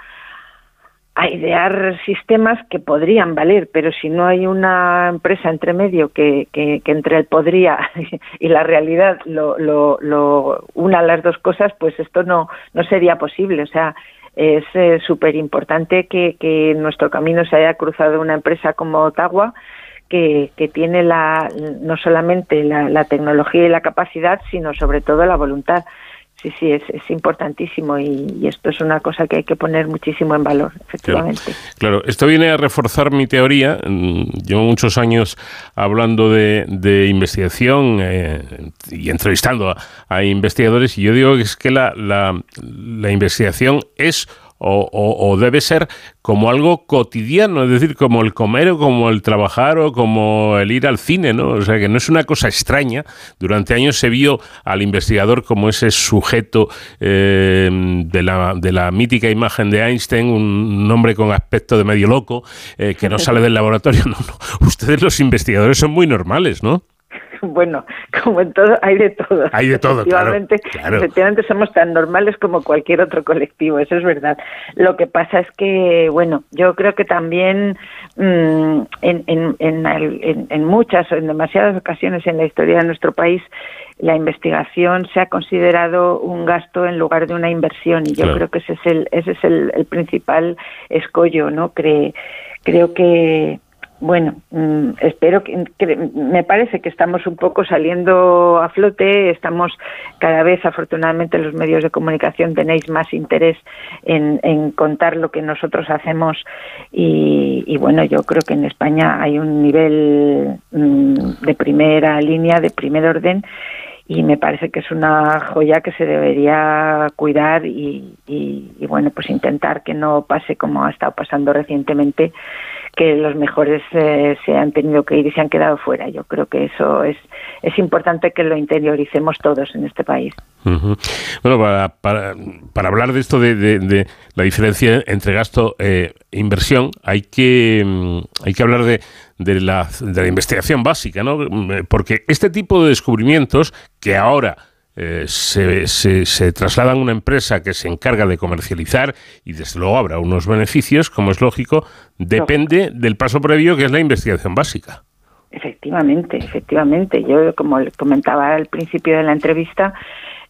a idear sistemas que podrían valer, pero si no hay una empresa entre medio que, que, entre el podría y la realidad lo, lo, lo una las dos cosas, pues esto no, no sería posible. O sea, es eh, súper importante que, que nuestro camino se haya cruzado una empresa como Ottawa que, tiene la, no solamente la, tecnología y la capacidad, sino sobre todo la voluntad. Sí, sí, es, es importantísimo y, esto es una cosa que hay que poner muchísimo en valor, efectivamente. Claro, esto viene a reforzar mi teoría. Mm, llevo muchos años hablando de, de investigación eh, y entrevistando a, investigadores y yo digo que es que la, la, la investigación es o, debe ser como algo cotidiano, es decir, como el comer o como el trabajar o como el ir al cine, ¿no? O sea, que no es una cosa extraña. Durante años se vio al investigador como ese sujeto eh, de, la, de, la, mítica imagen de Einstein, un hombre con aspecto de medio loco, eh, que no sale del laboratorio. No, no. Ustedes los investigadores son muy normales, ¿no? bueno, como en todo, hay de todo. Hay de todo, efectivamente, Efectivamente somos tan normales como cualquier otro colectivo, eso es verdad. Lo que pasa es que, bueno, yo creo que también mm, en, en, en, en muchas, en demasiadas ocasiones en la historia de nuestro país, la investigación se ha considerado un gasto en lugar de una inversión y yo creo que ese es el, ese es el, el principal escollo, ¿no? creo que bueno, mm, espero que, me parece que estamos un poco saliendo a flote, estamos cada vez afortunadamente los medios de comunicación tenéis más interés en, contar lo que nosotros hacemos y, y, bueno, yo creo que en España hay un nivel mm, de primera línea, de primer orden y me parece que es una joya que se debería cuidar y, bueno pues intentar que no pase como ha estado pasando recientemente que los mejores eh, se han tenido que ir y se han quedado fuera. Yo creo que eso es, es importante que lo interioricemos todos en este país. Bueno, para, para, hablar de esto de, la diferencia entre gasto e inversión, hay que, mm, hay que hablar de, de, la, de la investigación básica, ¿no? Porque este tipo de descubrimientos que ahora eh, se, se, trasladan a una empresa que se encarga de comercializar y desde luego habrá unos beneficios, como es lógico, depende del paso previo que es la investigación básica. Efectivamente, efectivamente. Yo, como comentaba al principio de la entrevista,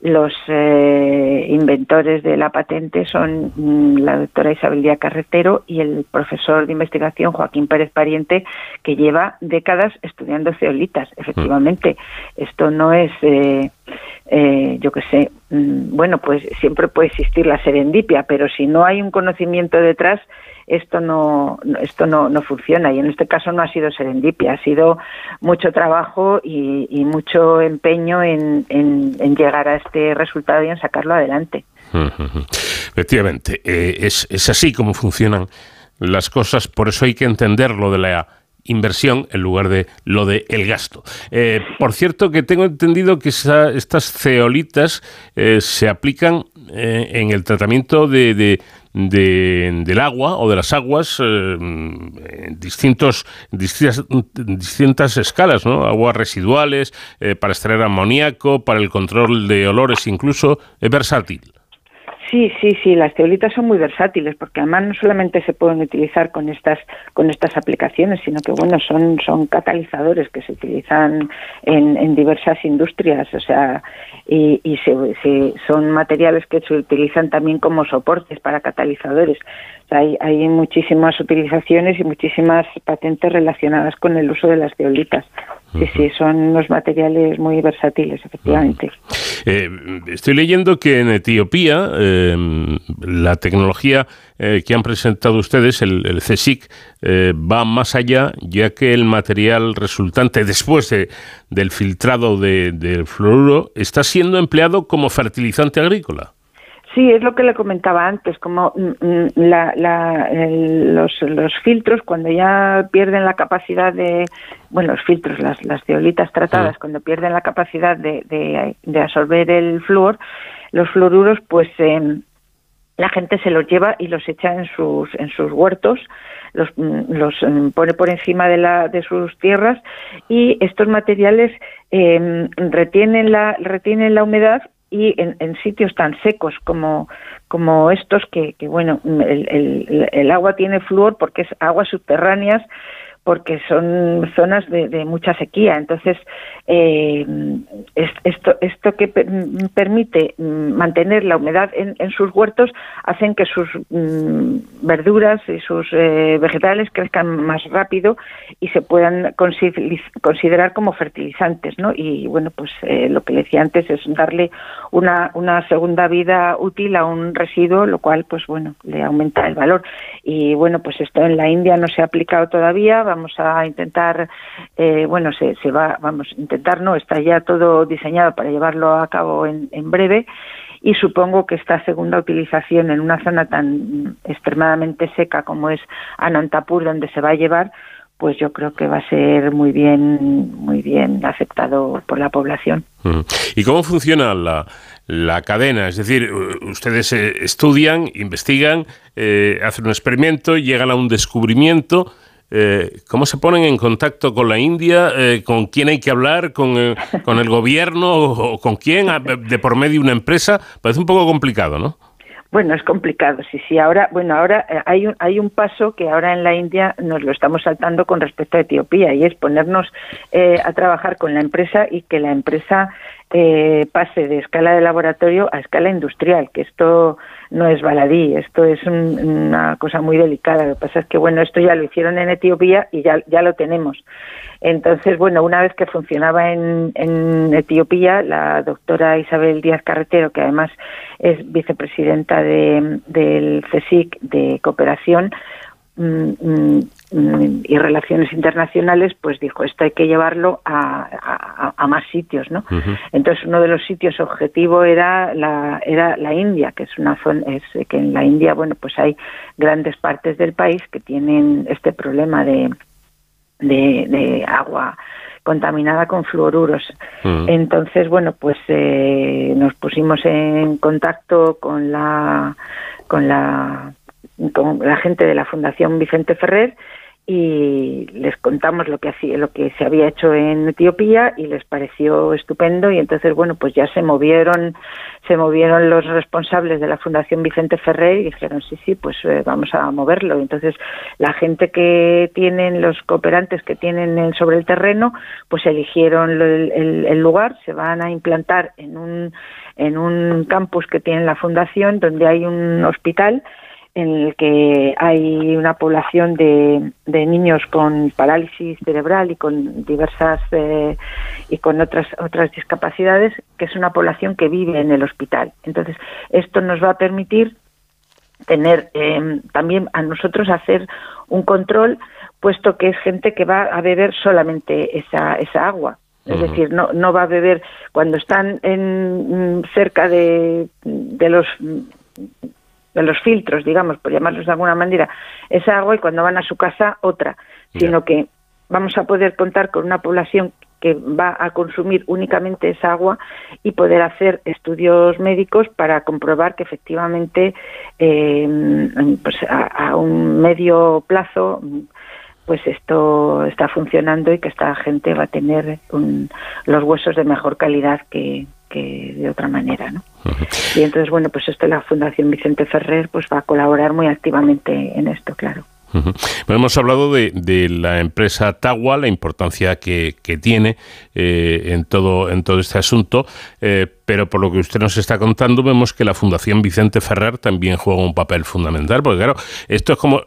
los eh, inventores de la patente son mm, la doctora Isabel Díaz Carretero y el profesor de investigación Joaquín Pérez Pariente, que lleva décadas estudiando ceolitas. Efectivamente, esto no es... Eh, eh, yo qué sé, mm, bueno, pues siempre puede existir la serendipia, pero si no hay un conocimiento detrás, esto no esto no, no funciona y en este caso no ha sido serendipia, ha sido mucho trabajo y, mucho empeño en, en, llegar a este resultado y en sacarlo adelante. Efectivamente, eh, es, es así como funcionan las cosas, por eso hay que entender lo de la inversión en lugar de lo de el gasto. Eh, por cierto, que tengo entendido que estas ceolitas eh, se aplican en el tratamiento de, del agua o de las aguas en distintos, distintas, distintas escalas, ¿no? Aguas residuales, para extraer amoníaco, para el control de olores incluso. Es versátil. Sí, sí, sí, las teolitas son muy versátiles porque además no solamente se pueden utilizar con estas con estas aplicaciones, sino que bueno, son son catalizadores que se utilizan en, en diversas industrias, o sea, y, y se, son materiales que se utilizan también como soportes para catalizadores. hay, hay muchísimas utilizaciones y muchísimas patentes relacionadas con el uso de las teolitas. Sí, sí, son unos materiales muy versátiles, efectivamente. Eh, estoy leyendo que en Etiopía eh, la tecnología eh, que han presentado ustedes, el, CSIC, va más allá, ya que el material resultante después de, del filtrado del fluoruro está siendo empleado como fertilizante agrícola. Sí, es lo que le comentaba antes, como mm, mm, los, los, filtros cuando ya pierden la capacidad de, bueno, los filtros, las, las ceolitas tratadas, cuando pierden la capacidad de, de, absorber el flúor, los fluoruros, pues em, la gente se los lleva y los echa en sus, en sus huertos, los, mm, los em, pone por encima de, la, de sus tierras y estos materiales eh, retienen, la, retienen la humedad y en, sitios tan secos como, como estos que, que bueno, el, el, el, agua tiene flúor porque es aguas subterráneas porque son zonas de, mucha sequía. Entonces, eh, esto, esto que permite mm, mantener la humedad en, sus huertos hacen que sus mm, verduras y sus eh, vegetales crezcan más rápido y se puedan considerar como fertilizantes. ¿no? Y bueno, pues eh, lo que le decía antes es darle una, una segunda vida útil a un residuo, lo cual, pues bueno, le aumenta el valor. Y bueno, pues esto en la India no se ha aplicado todavía vamos a intentar, eh, bueno, se, se va, vamos a intentar, no, está ya todo diseñado para llevarlo a cabo en, en breve y supongo que esta segunda utilización en una zona tan extremadamente seca como es Anantapur, donde se va a llevar, pues yo creo que va a ser muy bien, muy bien aceptado por la población. Mm. ¿Y cómo funciona la, la cadena? Es decir, ustedes eh, estudian, investigan, eh, hacen un experimento, llegan a un descubrimiento eh, ¿Cómo se ponen en contacto con la India? Eh, ¿Con quién hay que hablar? ¿Con, eh, con el gobierno? ¿O con quién? ¿De por medio una empresa? Parece un poco complicado, ¿no? Bueno, es complicado, sí, sí. Ahora, bueno, ahora hay un, hay un paso que ahora en la India nos lo estamos saltando con respecto a Etiopía y es ponernos a trabajar con la empresa y que la empresa pase de escala de laboratorio a escala industrial, que esto no es baladí, esto es una cosa muy delicada. Lo que pasa es que, bueno, esto ya lo hicieron en Etiopía y ya, ya lo tenemos. Entonces, bueno, una vez que funcionaba en, en Etiopía, la doctora Isabel Díaz Carretero, que además es vicepresidenta de, del CSIC de cooperación, y relaciones internacionales, pues dijo, esto hay que llevarlo a, a, más sitios, ¿no? Entonces, uno de los sitios objetivo era la, era la India, que es una zona, es que en la India, bueno, pues hay grandes partes del país que tienen este problema de, de, agua contaminada con fluoruros. Entonces, bueno, pues eh, nos pusimos en contacto con la con la con la gente de la Fundación Vicente Ferrer y les contamos lo que hacía, lo que se había hecho en Etiopía y les pareció estupendo y entonces bueno pues ya se movieron se movieron los responsables de la Fundación Vicente Ferrer y dijeron sí sí pues eh, vamos a moverlo entonces la gente que tienen los cooperantes que tienen sobre el terreno pues eligieron el, el lugar se van a implantar en un en un campus que tiene la fundación donde hay un hospital en el que hay una población de, niños con parálisis cerebral y con diversas eh, y con otras otras discapacidades, que es una población que vive en el hospital. Entonces, esto nos va a permitir tener eh, también a nosotros hacer un control, puesto que es gente que va a beber solamente esa, esa agua. Es decir, no, no va a beber cuando están en, cerca de, de los de los filtros, digamos, por llamarlos de alguna manera, esa agua y cuando van a su casa otra, sino que vamos a poder contar con una población que va a consumir únicamente esa agua y poder hacer estudios médicos para comprobar que efectivamente eh, pues a, un medio plazo pues esto está funcionando y que esta gente va a tener los huesos de mejor calidad que, de otra manera, ¿no? Y entonces, bueno, pues esto la Fundación Vicente Ferrer pues va a colaborar muy activamente en esto, claro. hemos hablado de, la empresa Tagua, la importancia que, tiene eh, en todo en todo este asunto, eh, pero por lo que usted nos está contando vemos que la Fundación Vicente Ferrer también juega un papel fundamental, porque claro, esto es como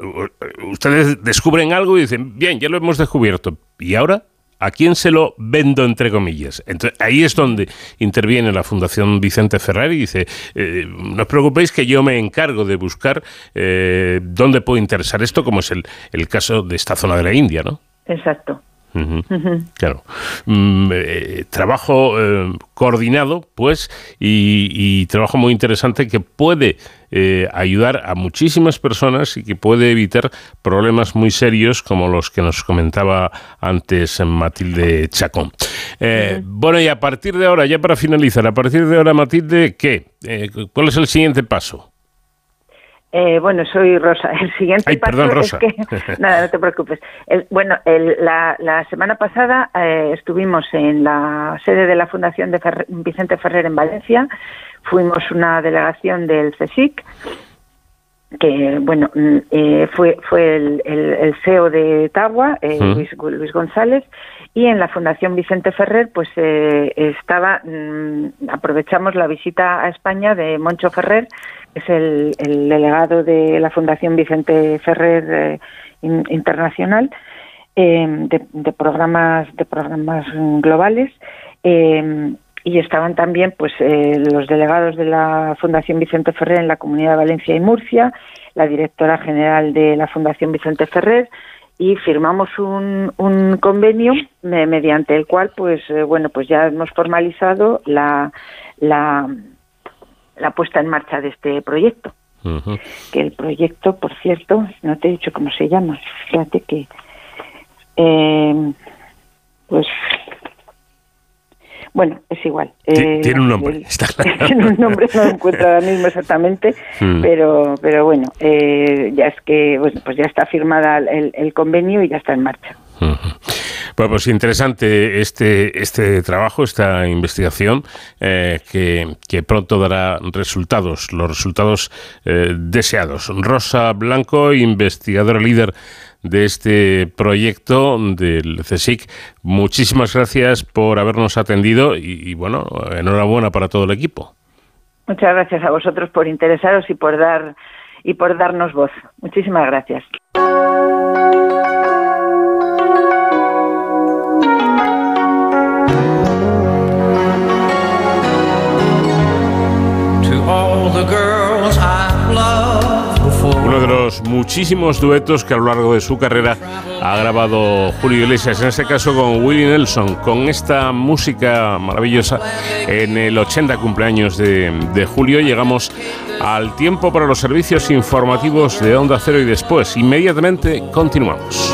ustedes descubren algo y dicen, bien, ya lo hemos descubierto, ¿y ahora? ¿A quién se lo vendo, entre comillas? Ahí es donde interviene la Fundación Vicente Ferrer y dice, eh, no os preocupéis que yo me encargo de buscar eh, dónde puede interesar esto, como es el, el caso de esta zona de la India, ¿no? Exacto. Claro. Mm, eh, trabajo eh, coordinado, pues, y, trabajo muy interesante que puede eh, ayudar a muchísimas personas y que puede evitar problemas muy serios como los que nos comentaba antes Matilde Chacón. Bueno, y a partir de ahora, ya para finalizar, a partir de ahora, Matilde, ¿qué? ¿Cuál es el siguiente paso? Eh, bueno, soy Rosa. El siguiente paso es que nada, no te preocupes. bueno, la, semana pasada eh, estuvimos en la sede de la Fundación de Vicente Ferrer en Valencia. Fuimos una delegación del CSIC que bueno mm, eh, fue fue el, CEO de Tagua, Luis, Luis, González, y en la Fundación Vicente Ferrer pues estaba mm, aprovechamos la visita a España de Moncho Ferrer es el, delegado de la Fundación Vicente Ferrer eh, Internacional em, de, programas de programas globales em, y estaban también pues eh, los delegados de la Fundación Vicente Ferrer en la Comunidad de Valencia y Murcia, la directora general de la Fundación Vicente Ferrer y firmamos un, un convenio mediante el cual pues eh, bueno pues ya hemos formalizado la, la la puesta en marcha de este proyecto. Que el proyecto, por cierto, no te he dicho cómo se llama. Fíjate que, eh, pues, bueno, es igual. Eh, tiene un nombre, está claro. Tiene un nombre, no lo encuentro ahora mismo exactamente, mm. pero, pero bueno, eh, ya es que, bueno, pues ya está firmada el, el convenio y ya está en marcha. Bueno, pues interesante este, este trabajo, esta investigación, eh, que, pronto dará resultados, los resultados eh, deseados. Rosa Blanco, investigadora líder de este proyecto del CSIC, muchísimas gracias por habernos atendido y, bueno, enhorabuena para todo el equipo. Muchas gracias a vosotros por interesaros y por dar y por darnos voz. Muchísimas gracias. Uno de los muchísimos duetos que a lo largo de su carrera ha grabado Julio Iglesias, en este caso con Willie Nelson, con esta música maravillosa. En el 80 cumpleaños de, Julio llegamos al tiempo para los servicios informativos de Onda Cero y después, inmediatamente continuamos.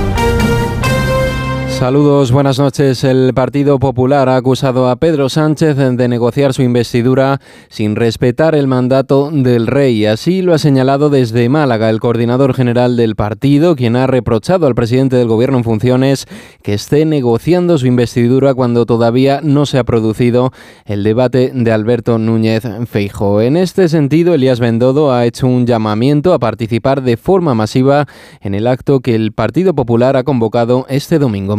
Saludos, buenas noches. El Partido Popular ha acusado a Pedro Sánchez de negociar su investidura sin respetar el mandato del rey. Así lo ha señalado desde Málaga el coordinador general del partido, quien ha reprochado al presidente del gobierno en funciones que esté negociando su investidura cuando todavía no se ha producido el debate de Alberto Núñez Feijo. En este sentido, Elías Bendodo ha hecho un llamamiento a participar de forma masiva en el acto que el Partido Popular ha convocado este domingo.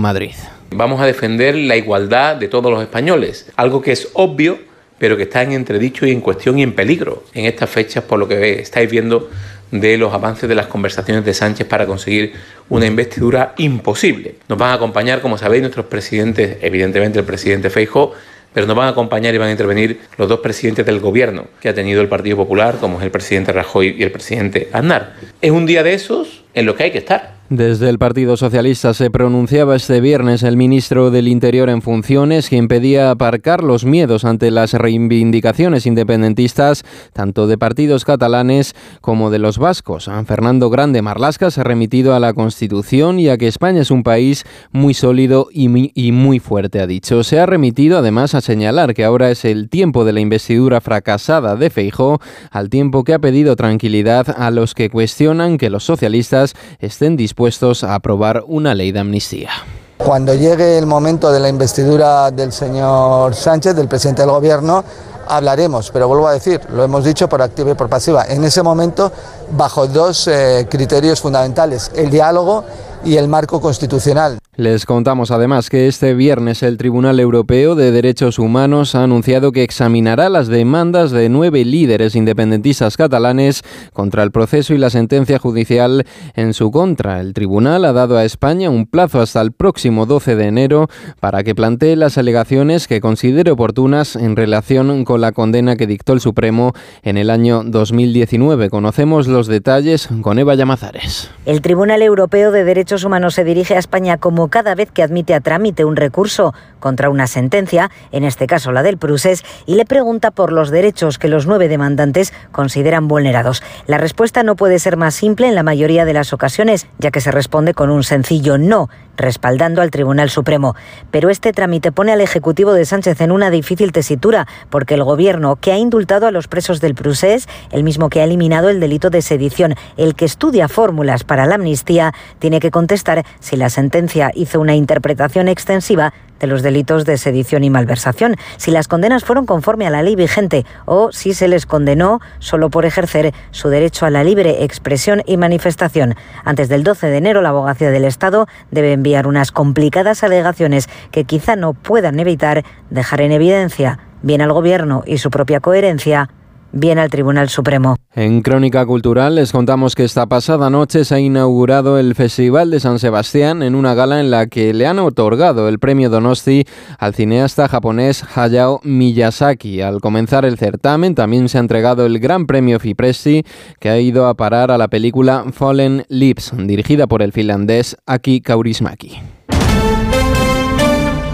Vamos a defender la igualdad de todos los españoles, algo que es obvio, pero que está en entredicho y en cuestión y en peligro en estas fechas por lo que estáis viendo de los avances de las conversaciones de Sánchez para conseguir una investidura imposible. Nos van a acompañar, como sabéis, nuestros presidentes, evidentemente el presidente Feijóo, pero nos van a acompañar y van a intervenir los dos presidentes del gobierno que ha tenido el Partido Popular, como es el presidente Rajoy y el presidente Aznar. Es un día de esos en los que hay que estar. Desde el Partido Socialista se pronunciaba este viernes el ministro del Interior en funciones, quien pedía aparcar los miedos ante las reivindicaciones independentistas, tanto de partidos catalanes como de los vascos. Fernando Grande Marlasca se ha remitido a la Constitución y a que España es un país muy sólido y muy, fuerte, ha dicho. Se ha remitido además a señalar que ahora es el tiempo de la investidura fracasada de Feijó, al tiempo que ha pedido tranquilidad a los que cuestionan que los socialistas estén dispuestos a aprobar una ley de amnistía. Cuando llegue el momento de la investidura del señor Sánchez, del presidente del Gobierno, hablaremos, pero vuelvo a decir, lo hemos dicho por activa y por pasiva, en ese momento bajo dos eh, criterios fundamentales, el diálogo y el marco constitucional. Les contamos además que este viernes el Tribunal Europeo de Derechos Humanos ha anunciado que examinará las demandas de nueve líderes independentistas catalanes contra el proceso y la sentencia judicial en su contra. El tribunal ha dado a España un plazo hasta el próximo 12 de enero para que plantee las alegaciones que considere oportunas en relación con la condena que dictó el Supremo en el año 2019. Conocemos los detalles con Eva Llamazares. El Tribunal Europeo de Derechos Humanos se dirige a España como cada vez que admite a trámite un recurso contra una sentencia, en este caso la del Prusés, y le pregunta por los derechos que los nueve demandantes consideran vulnerados. La respuesta no puede ser más simple en la mayoría de las ocasiones, ya que se responde con un sencillo no, respaldando al Tribunal Supremo. Pero este trámite pone al Ejecutivo de Sánchez en una difícil tesitura, porque el Gobierno, que ha indultado a los presos del Prusés, el mismo que ha eliminado el delito de sedición, el que estudia fórmulas para la amnistía, tiene que contestar si la sentencia hizo una interpretación extensiva de los delitos de sedición y malversación, si las condenas fueron conforme a la ley vigente o si se les condenó solo por ejercer su derecho a la libre expresión y manifestación. Antes del 12 de enero, la abogacía del Estado debe enviar unas complicadas alegaciones que quizá no puedan evitar dejar en evidencia bien al Gobierno y su propia coherencia bien al Tribunal Supremo. En Crónica Cultural les contamos que esta pasada noche se ha inaugurado el Festival de San Sebastián en una gala en la que le han otorgado el premio Donosti al cineasta japonés Hayao Miyazaki. Al comenzar el certamen también se ha entregado el Gran Premio Fipresti que ha ido a parar a la película Fallen Lips, dirigida por el finlandés Aki Kaurismäki.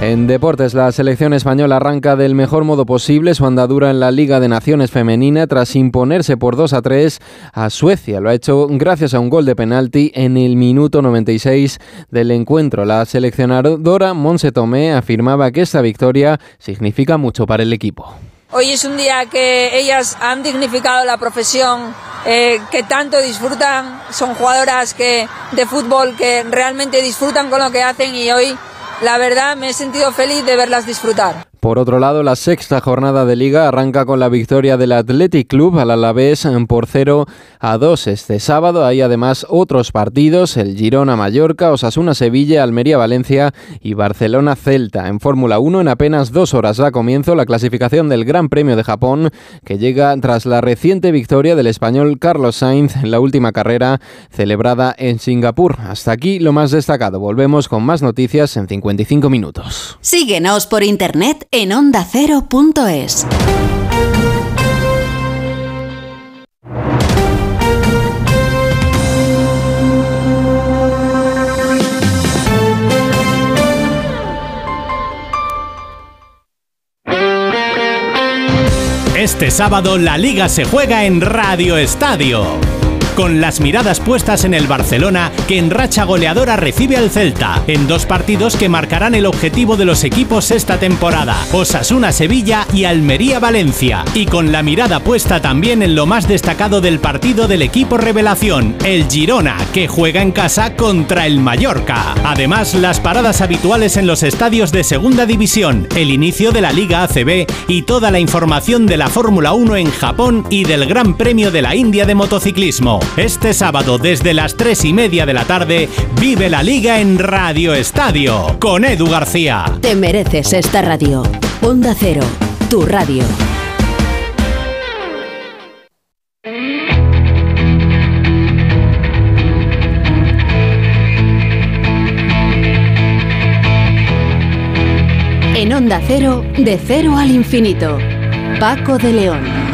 En deportes, la selección española arranca del mejor modo posible su andadura en la Liga de Naciones Femenina tras imponerse por 2 a 3 a Suecia. Lo ha hecho gracias a un gol de penalti en el minuto 96 del encuentro. La seleccionadora Monse Tomé afirmaba que esta victoria significa mucho para el equipo. Hoy es un día que ellas han dignificado la profesión eh, que tanto disfrutan. Son jugadoras que, de fútbol que realmente disfrutan con lo que hacen y hoy la verdad me he sentido feliz de verlas disfrutar. Por otro lado, la sexta jornada de liga arranca con la victoria del Athletic Club al Alavés por 0 a 2 este sábado. Hay además otros partidos, el Girona Mallorca, Osasuna Sevilla, Almería Valencia y Barcelona Celta. En Fórmula 1 en apenas dos horas da comienzo la clasificación del Gran Premio de Japón que llega tras la reciente victoria del español Carlos Sainz en la última carrera celebrada en Singapur. Hasta aquí lo más destacado. Volvemos con más noticias en 55 minutos. Síguenos por internet en ondacero.es. Este sábado la liga se juega en Radio Estadio con las miradas puestas en el Barcelona que en racha goleadora recibe al Celta, en dos partidos que marcarán el objetivo de los equipos esta temporada, Osasuna Sevilla y Almería Valencia, y con la mirada puesta también en lo más destacado del partido del equipo revelación, el Girona, que juega en casa contra el Mallorca. Además, las paradas habituales en los estadios de Segunda División, el inicio de la Liga ACB y toda la información de la Fórmula 1 en Japón y del Gran Premio de la India de motociclismo. Este sábado desde las 3 y media de la tarde, vive la Liga en Radio Estadio con Edu García. Te mereces esta radio. Onda Cero, tu radio. En Onda Cero, de cero al infinito. Paco de León.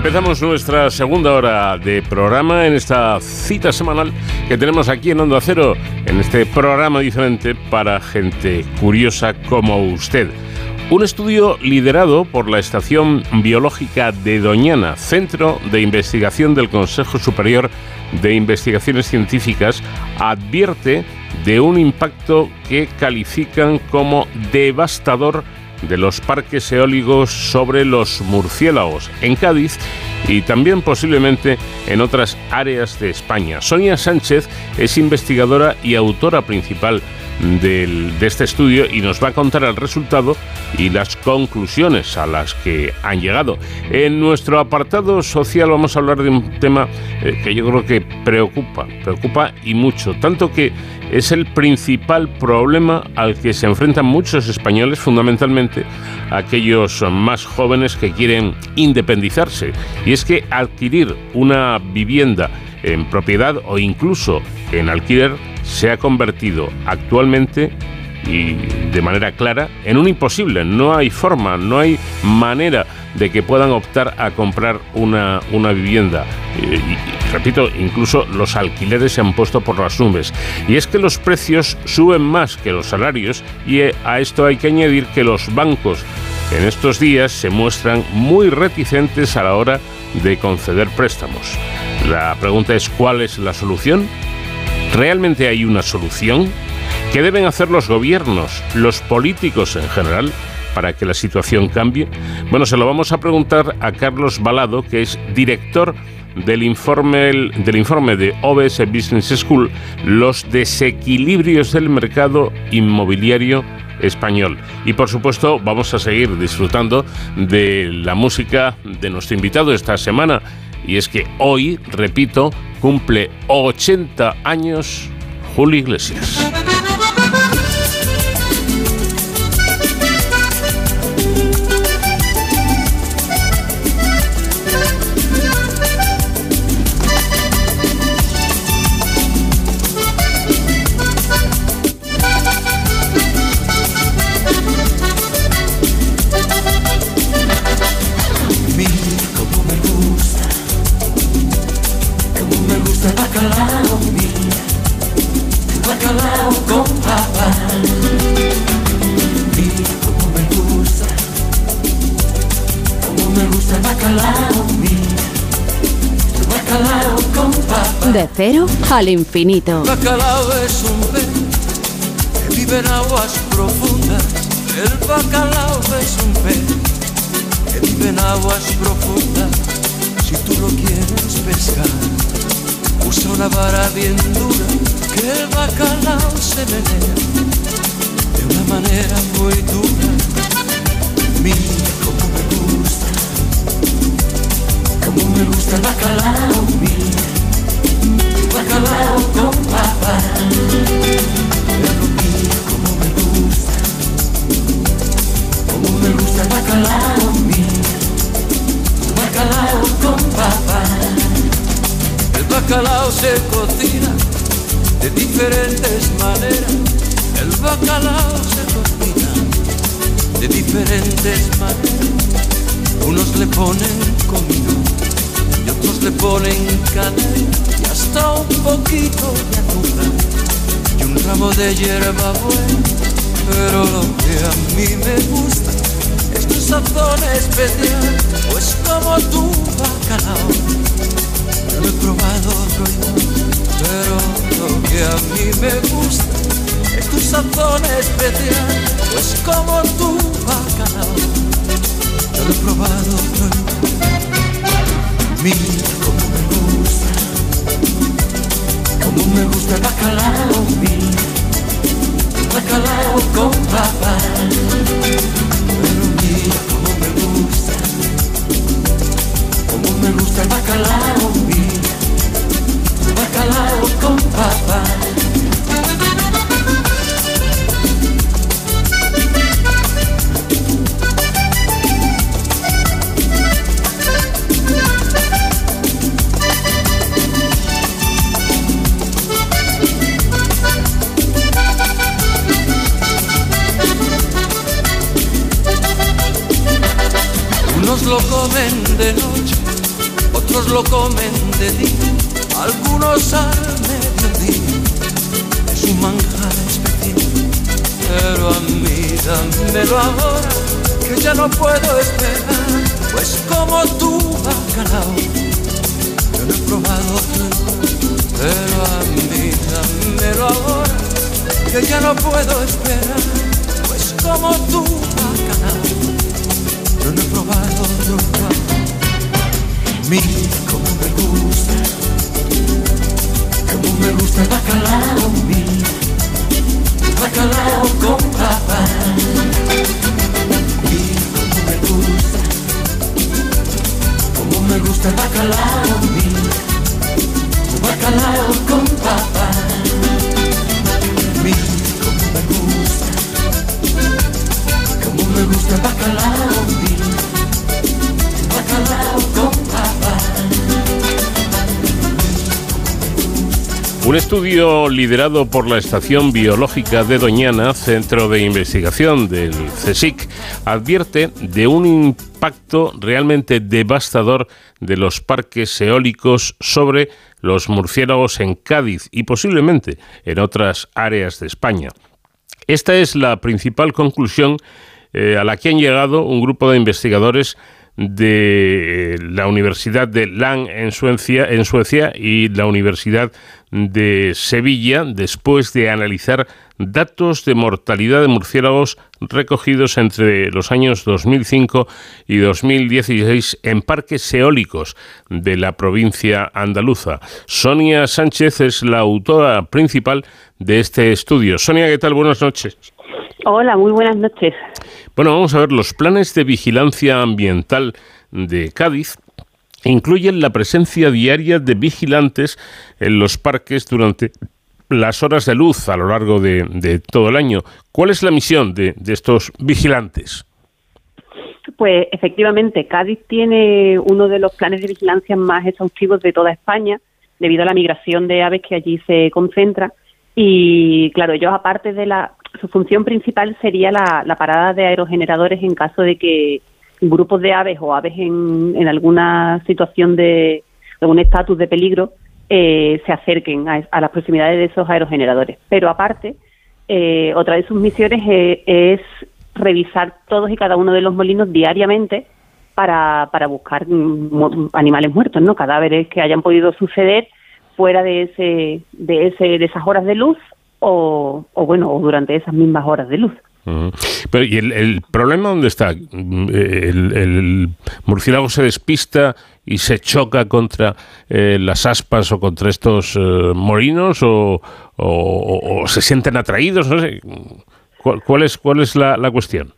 Empezamos nuestra segunda hora de programa en esta cita semanal que tenemos aquí en Onda Cero, en este programa diferente para gente curiosa como usted. Un estudio liderado por la Estación Biológica de Doñana, Centro de Investigación del Consejo Superior de Investigaciones Científicas, advierte de un impacto que califican como devastador de los parques eólicos sobre los murciélagos en Cádiz y también posiblemente en otras áreas de España. Sonia Sánchez es investigadora y autora principal del- de este estudio y nos va a contar el resultado y las conclusiones a las que han llegado. En nuestro apartado social vamos a hablar de un tema eh, que yo creo que preocupa, preocupa y mucho, tanto que es el principal problema al que se enfrentan muchos españoles, fundamentalmente aquellos más jóvenes que quieren independizarse. Y es que adquirir una vivienda en propiedad o incluso en alquiler se ha convertido actualmente y de manera clara en un imposible. No hay forma, no hay manera de que puedan optar a comprar una, una vivienda. Y, y, repito, incluso los alquileres se han puesto por las nubes. Y es que los precios suben más que los salarios y eh, a esto hay que añadir que los bancos en estos días se muestran muy reticentes a la hora de conceder préstamos. La pregunta es ¿cuál es la solución? ¿Realmente hay una solución? ¿Qué deben hacer los gobiernos, los políticos en general, para que la situación cambie? Bueno, se lo vamos a preguntar a Carlos Balado, que es director del informe, del informe de OBS Business School, Los desequilibrios del mercado inmobiliario español. Y por supuesto vamos a seguir disfrutando de la música de nuestro invitado esta semana. Y es que hoy, repito, cumple 80 años Julio Iglesias. De cero al infinito. El bacalao es un pez que vive en aguas profundas. El bacalao es un pez que vive en aguas profundas. Si tú lo quieres pescar, usa una vara bien dura que el bacalao se menea de una manera muy dura. Mira cómo me gusta, cómo me gusta el bacalao, mira, bacalao con papa. Pero cómo me gusta, cómo me gusta el bacalao, mira, el bacalao con papa. El bacalao se cocina de diferentes maneras. El bacalao se cocina de diferentes maneras. Unos le ponen comino y otros le ponen canela un poquito de azúcar y un ramo de hierba buena. Pero lo que a mí me gusta es que sazón especial, pues como tu bacalao. Lo he probado pero lo que a mí me gusta es tu sazón especial, pues como estudio liderado por la Estación Biológica de Doñana, Centro de Investigación del CSIC, advierte de un impacto realmente devastador de los parques eólicos sobre los murciélagos en Cádiz y posiblemente en otras áreas de España. Esta es la principal conclusión eh, a la que han llegado un grupo de investigadores de la Universidad de Lang en Suecia, en Suecia y la Universidad de Sevilla después de analizar datos de mortalidad de murciélagos recogidos entre los años 2005 y 2016 en parques eólicos de la provincia andaluza. Sonia Sánchez es la autora principal de este estudio. Sonia, ¿qué tal? Buenas noches. Hola, muy buenas noches. Bueno, vamos a ver los planes de vigilancia ambiental de Cádiz incluyen la presencia diaria de vigilantes en los parques durante las horas de luz a lo largo de, todo el año. ¿Cuál es la misión de, de estos vigilantes? Pues efectivamente, Cádiz tiene uno de los planes de vigilancia más exhaustivos de toda España, debido a la migración de aves que allí se concentra. Y claro, ellos aparte de la su función principal sería la, parada de aerogeneradores en caso de que grupos de aves o aves en, alguna situación de algún estatus de peligro eh, se acerquen a, las proximidades de esos aerogeneradores. Pero aparte, eh, otra de sus misiones eh, es revisar todos y cada uno de los molinos diariamente para, para buscar animales muertos, no cadáveres que hayan podido suceder fuera de ese de ese de esas horas de luz o, bueno, o durante esas mismas horas de luz. Pero ¿y el, problema dónde está? ¿El, murciélago se despista y se choca contra eh, las aspas o contra estos eh, morinos o, se sienten atraídos? No sé. ¿Cuál, es, cuál es la, cuestión?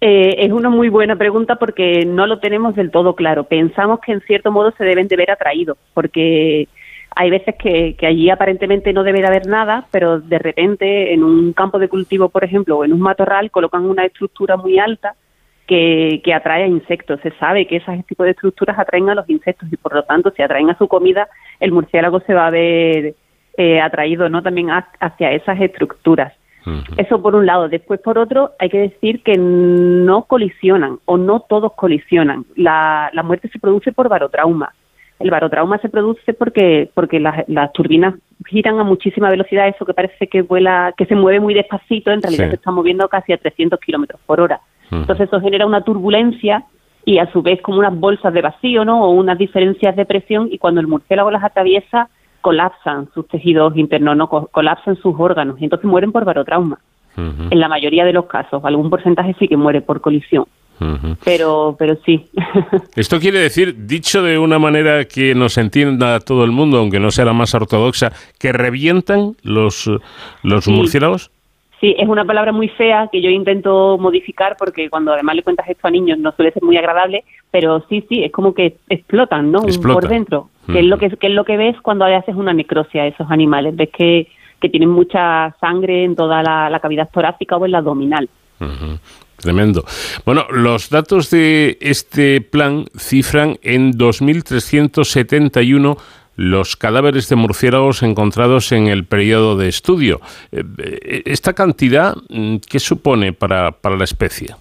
Eh, es una muy buena pregunta porque no lo tenemos del todo claro. Pensamos que en cierto modo se deben de ver atraídos porque hay veces que, allí aparentemente no debe de haber nada, pero de repente en un campo de cultivo, por ejemplo, o en un matorral, colocan una estructura muy alta que, atrae a insectos. Se sabe que ese tipo de estructuras atraen a los insectos y por lo tanto, si atraen a su comida, el murciélago se va a ver eh, atraído no también hacia esas estructuras. Eso por un lado. Después, por otro, hay que decir que no colisionan o no todos colisionan. La, la muerte se produce por barotrauma el barotrauma se produce porque, porque las, turbinas giran a muchísima velocidad, eso que parece que vuela, que se mueve muy despacito, en realidad se está moviendo casi a 300 kilómetros por hora. Entonces eso genera una turbulencia y a su vez como unas bolsas de vacío, ¿no? O unas diferencias de presión y cuando el murciélago las atraviesa colapsan sus tejidos internos, ¿no? colapsan sus órganos y entonces mueren por barotrauma. En la mayoría de los casos, algún porcentaje sí que muere por colisión. Pero, pero sí. Esto quiere decir, dicho de una manera que nos entienda todo el mundo, aunque no sea la más ortodoxa, que revientan los, los murciélagos. Sí, es una palabra muy fea que yo intento modificar porque cuando además le cuentas esto a niños no suele ser muy agradable, pero sí, sí, es como que explotan, ¿no? Por dentro. Que es lo que, es lo que ves cuando haces una necrosia a esos animales. Ves que, que tienen mucha sangre en toda la, cavidad torácica o en la abdominal. Tremendo. Bueno, los datos de este plan cifran en 2.371 los cadáveres de murciélagos encontrados en el periodo de estudio. Eh, eh, ¿Esta cantidad mm, qué supone para, para la especie?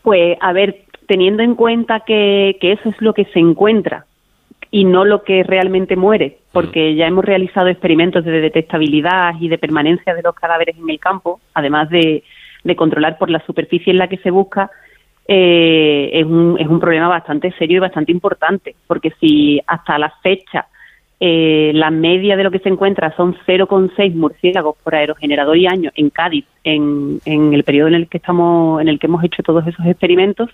Pues, a ver, teniendo en cuenta que, que eso es lo que se encuentra y no lo que realmente muere, porque ya hemos realizado experimentos de detectabilidad y de permanencia de los cadáveres en el campo, además de, de controlar por la superficie en la que se busca, eh, es, un, es un problema bastante serio y bastante importante, porque si hasta la fecha eh, la media de lo que se encuentra son 0,6 murciélagos por aerogenerador y año en Cádiz, en, en el periodo en el que estamos, en el que hemos hecho todos esos experimentos,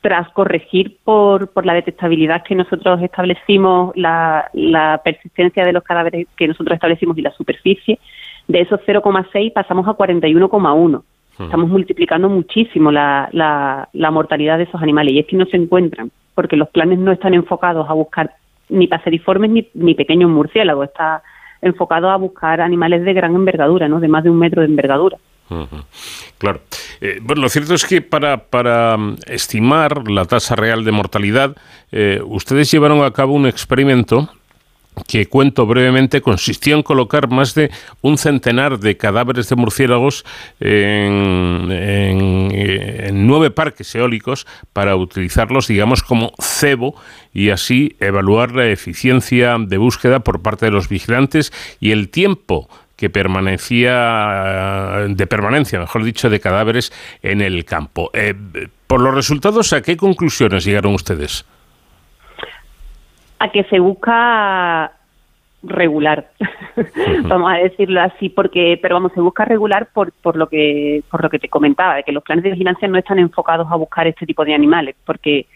tras corregir por, por la detectabilidad que nosotros establecimos, la, la persistencia de los cadáveres que nosotros establecimos y la superficie, de esos 0,6 pasamos a 41,1. Estamos multiplicando muchísimo la, la, mortalidad de esos animales y es que no se encuentran, porque los planes no están enfocados a buscar ni paseriformes ni, ni pequeños murciélagos, está enfocado a buscar animales de gran envergadura, ¿no? de más de un metro de envergadura. Claro. Eh, bueno, lo cierto es que para, para mm, estimar la tasa real de mortalidad, eh, ustedes llevaron a cabo un experimento que cuento brevemente, consistió en colocar más de un centenar de cadáveres de murciélagos en, nueve parques eólicos para utilizarlos, digamos, como cebo y así evaluar la eficiencia de búsqueda por parte de los vigilantes y el tiempo que permanecía de permanencia, mejor dicho, de cadáveres en el campo. Eh, por los resultados, ¿a qué conclusiones llegaron ustedes? A que se busca regular vamos a decirlo así porque pero vamos se busca regular por por lo que por lo que te comentaba de que los planes de vigilancia no están enfocados a buscar este tipo de animales porque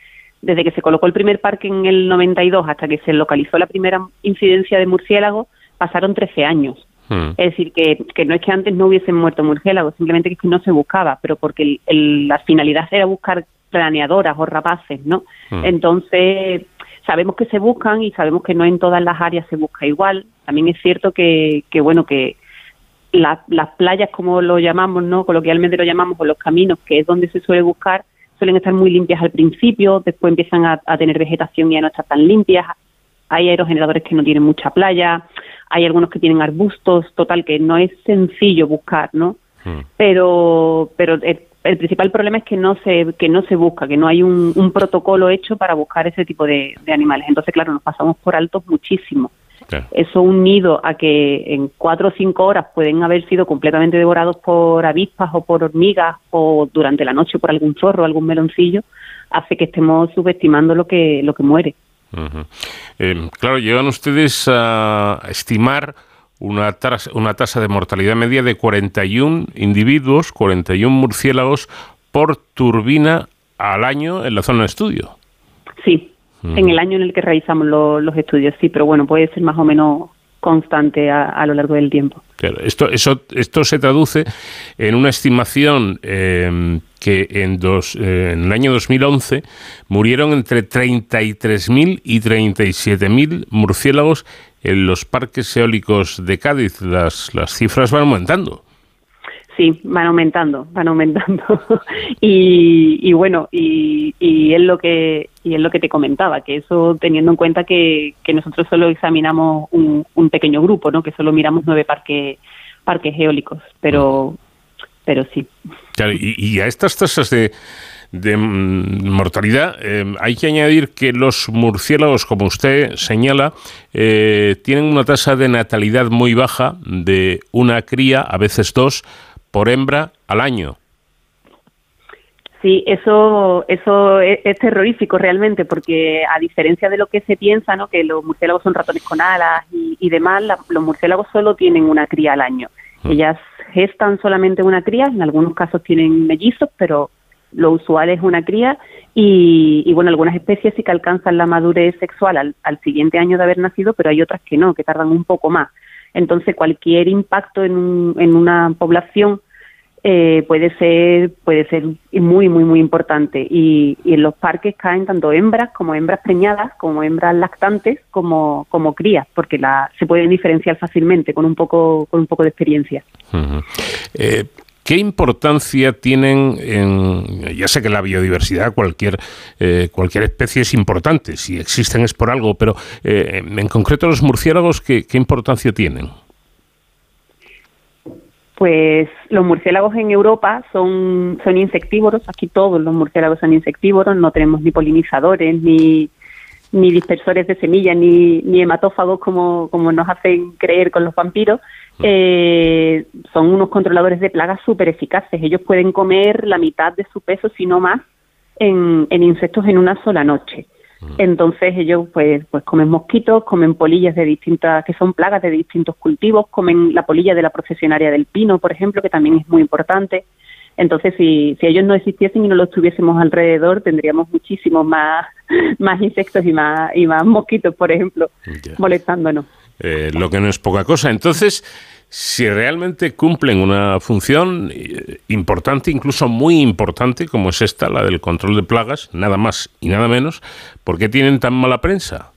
desde que se colocó el primer parque en el 92 hasta que se localizó la primera incidencia de murciélagos pasaron 13 años hmm. es decir que, que no es que antes no hubiesen muerto murciélagos simplemente que, no se buscaba pero porque la finalidad era buscar planeadoras o rapaces no hmm. entonces sabemos que se buscan y sabemos que no en todas las áreas se busca igual. También es cierto que, que bueno, que las playas, como lo llamamos, ¿no? Coloquialmente lo llamamos, o los caminos, que es donde se suele buscar, suelen estar muy limpias al principio, después empiezan a, tener vegetación y ya no están tan limpias. Hay aerogeneradores que no tienen mucha playa, hay algunos que tienen arbustos, total, que no es sencillo buscar, ¿no? Hmm. Pero, pero el principal problema es que no se que no se busca, que no hay un, protocolo hecho para buscar ese tipo de, animales. Entonces, claro, nos pasamos por altos muchísimo. Eso unido a que en cuatro o cinco horas pueden haber sido completamente devorados por avispas o por hormigas o durante la noche por algún zorro, algún meloncillo, hace que estemos subestimando lo que lo que muere. Eh, claro, llegan ustedes a estimar una, tasa, una tasa de mortalidad media de 41 individuos, 41 murciélagos por turbina al año en la zona de estudio. Sí, en el año en el que realizamos los estudios, sí, pero bueno, puede ser más o menos constante a, lo largo del tiempo. esto, eso, esto se traduce en una estimación em, que en, dos, eh, en el año 2011 murieron entre 33.000 y 37.000 murciélagos en los parques eólicos de Cádiz las, las cifras van aumentando. Sí, van aumentando, van aumentando. y, bueno, y, y, es lo que y es lo que te comentaba, que eso teniendo en cuenta que, que nosotros solo examinamos un, un, pequeño grupo, ¿no? Que solo miramos nueve parques parques eólicos, pero pero sí. Claro, y, y a estas tasas de de mm, mortalidad. Eh, hay que añadir que los murciélagos, como usted señala, eh, tienen una tasa de natalidad muy baja de una cría, a veces dos, por hembra al año. Sí, eso, eso es, terrorífico realmente, porque a diferencia de lo que se piensa, ¿no? que los murciélagos son ratones con alas y, demás, los murciélagos solo tienen una cría al año. Mm. Ellas gestan solamente una cría, en algunos casos tienen mellizos, pero lo usual es una cría y, bueno, algunas especies sí que alcanzan la madurez sexual al, al, siguiente año de haber nacido, pero hay otras que no, que tardan un poco más. Entonces, cualquier impacto en, un, en una población eh, puede ser puede ser muy muy muy importante. Y, en los parques caen tanto hembras como hembras preñadas como hembras lactantes como como crías porque la, se pueden diferenciar fácilmente con un poco con un poco de experiencia ¿Qué importancia tienen en, ya sé que la biodiversidad, cualquier, eh, cualquier especie es importante, si existen es por algo, pero en concreto los murciélagos, ¿qué, qué importancia tienen? pues los murciélagos en Europa son, son insectívoros, aquí todos los murciélagos son insectívoros, no tenemos ni polinizadores, ni, ni dispersores de semillas, ni, ni hematófagos como, como nos hacen creer con los vampiros. Mm. Eh, son unos controladores de plagas súper eficaces. Ellos pueden comer la mitad de su peso, si no más, en, en insectos en una sola noche. Entonces ellos pues, pues comen mosquitos, comen polillas de distintas, que son plagas de distintos cultivos, comen la polilla de la procesionaria del pino, por ejemplo, que también es muy importante. Entonces, si, si ellos no existiesen y no los tuviésemos alrededor, tendríamos muchísimos más, más insectos y más, y más mosquitos, por ejemplo, molestándonos. Eh, lo que no es poca cosa. Entonces, si realmente cumplen una función eh, importante, incluso muy importante, como es esta, la del control de plagas, nada más y nada menos, ¿por qué tienen tan mala prensa?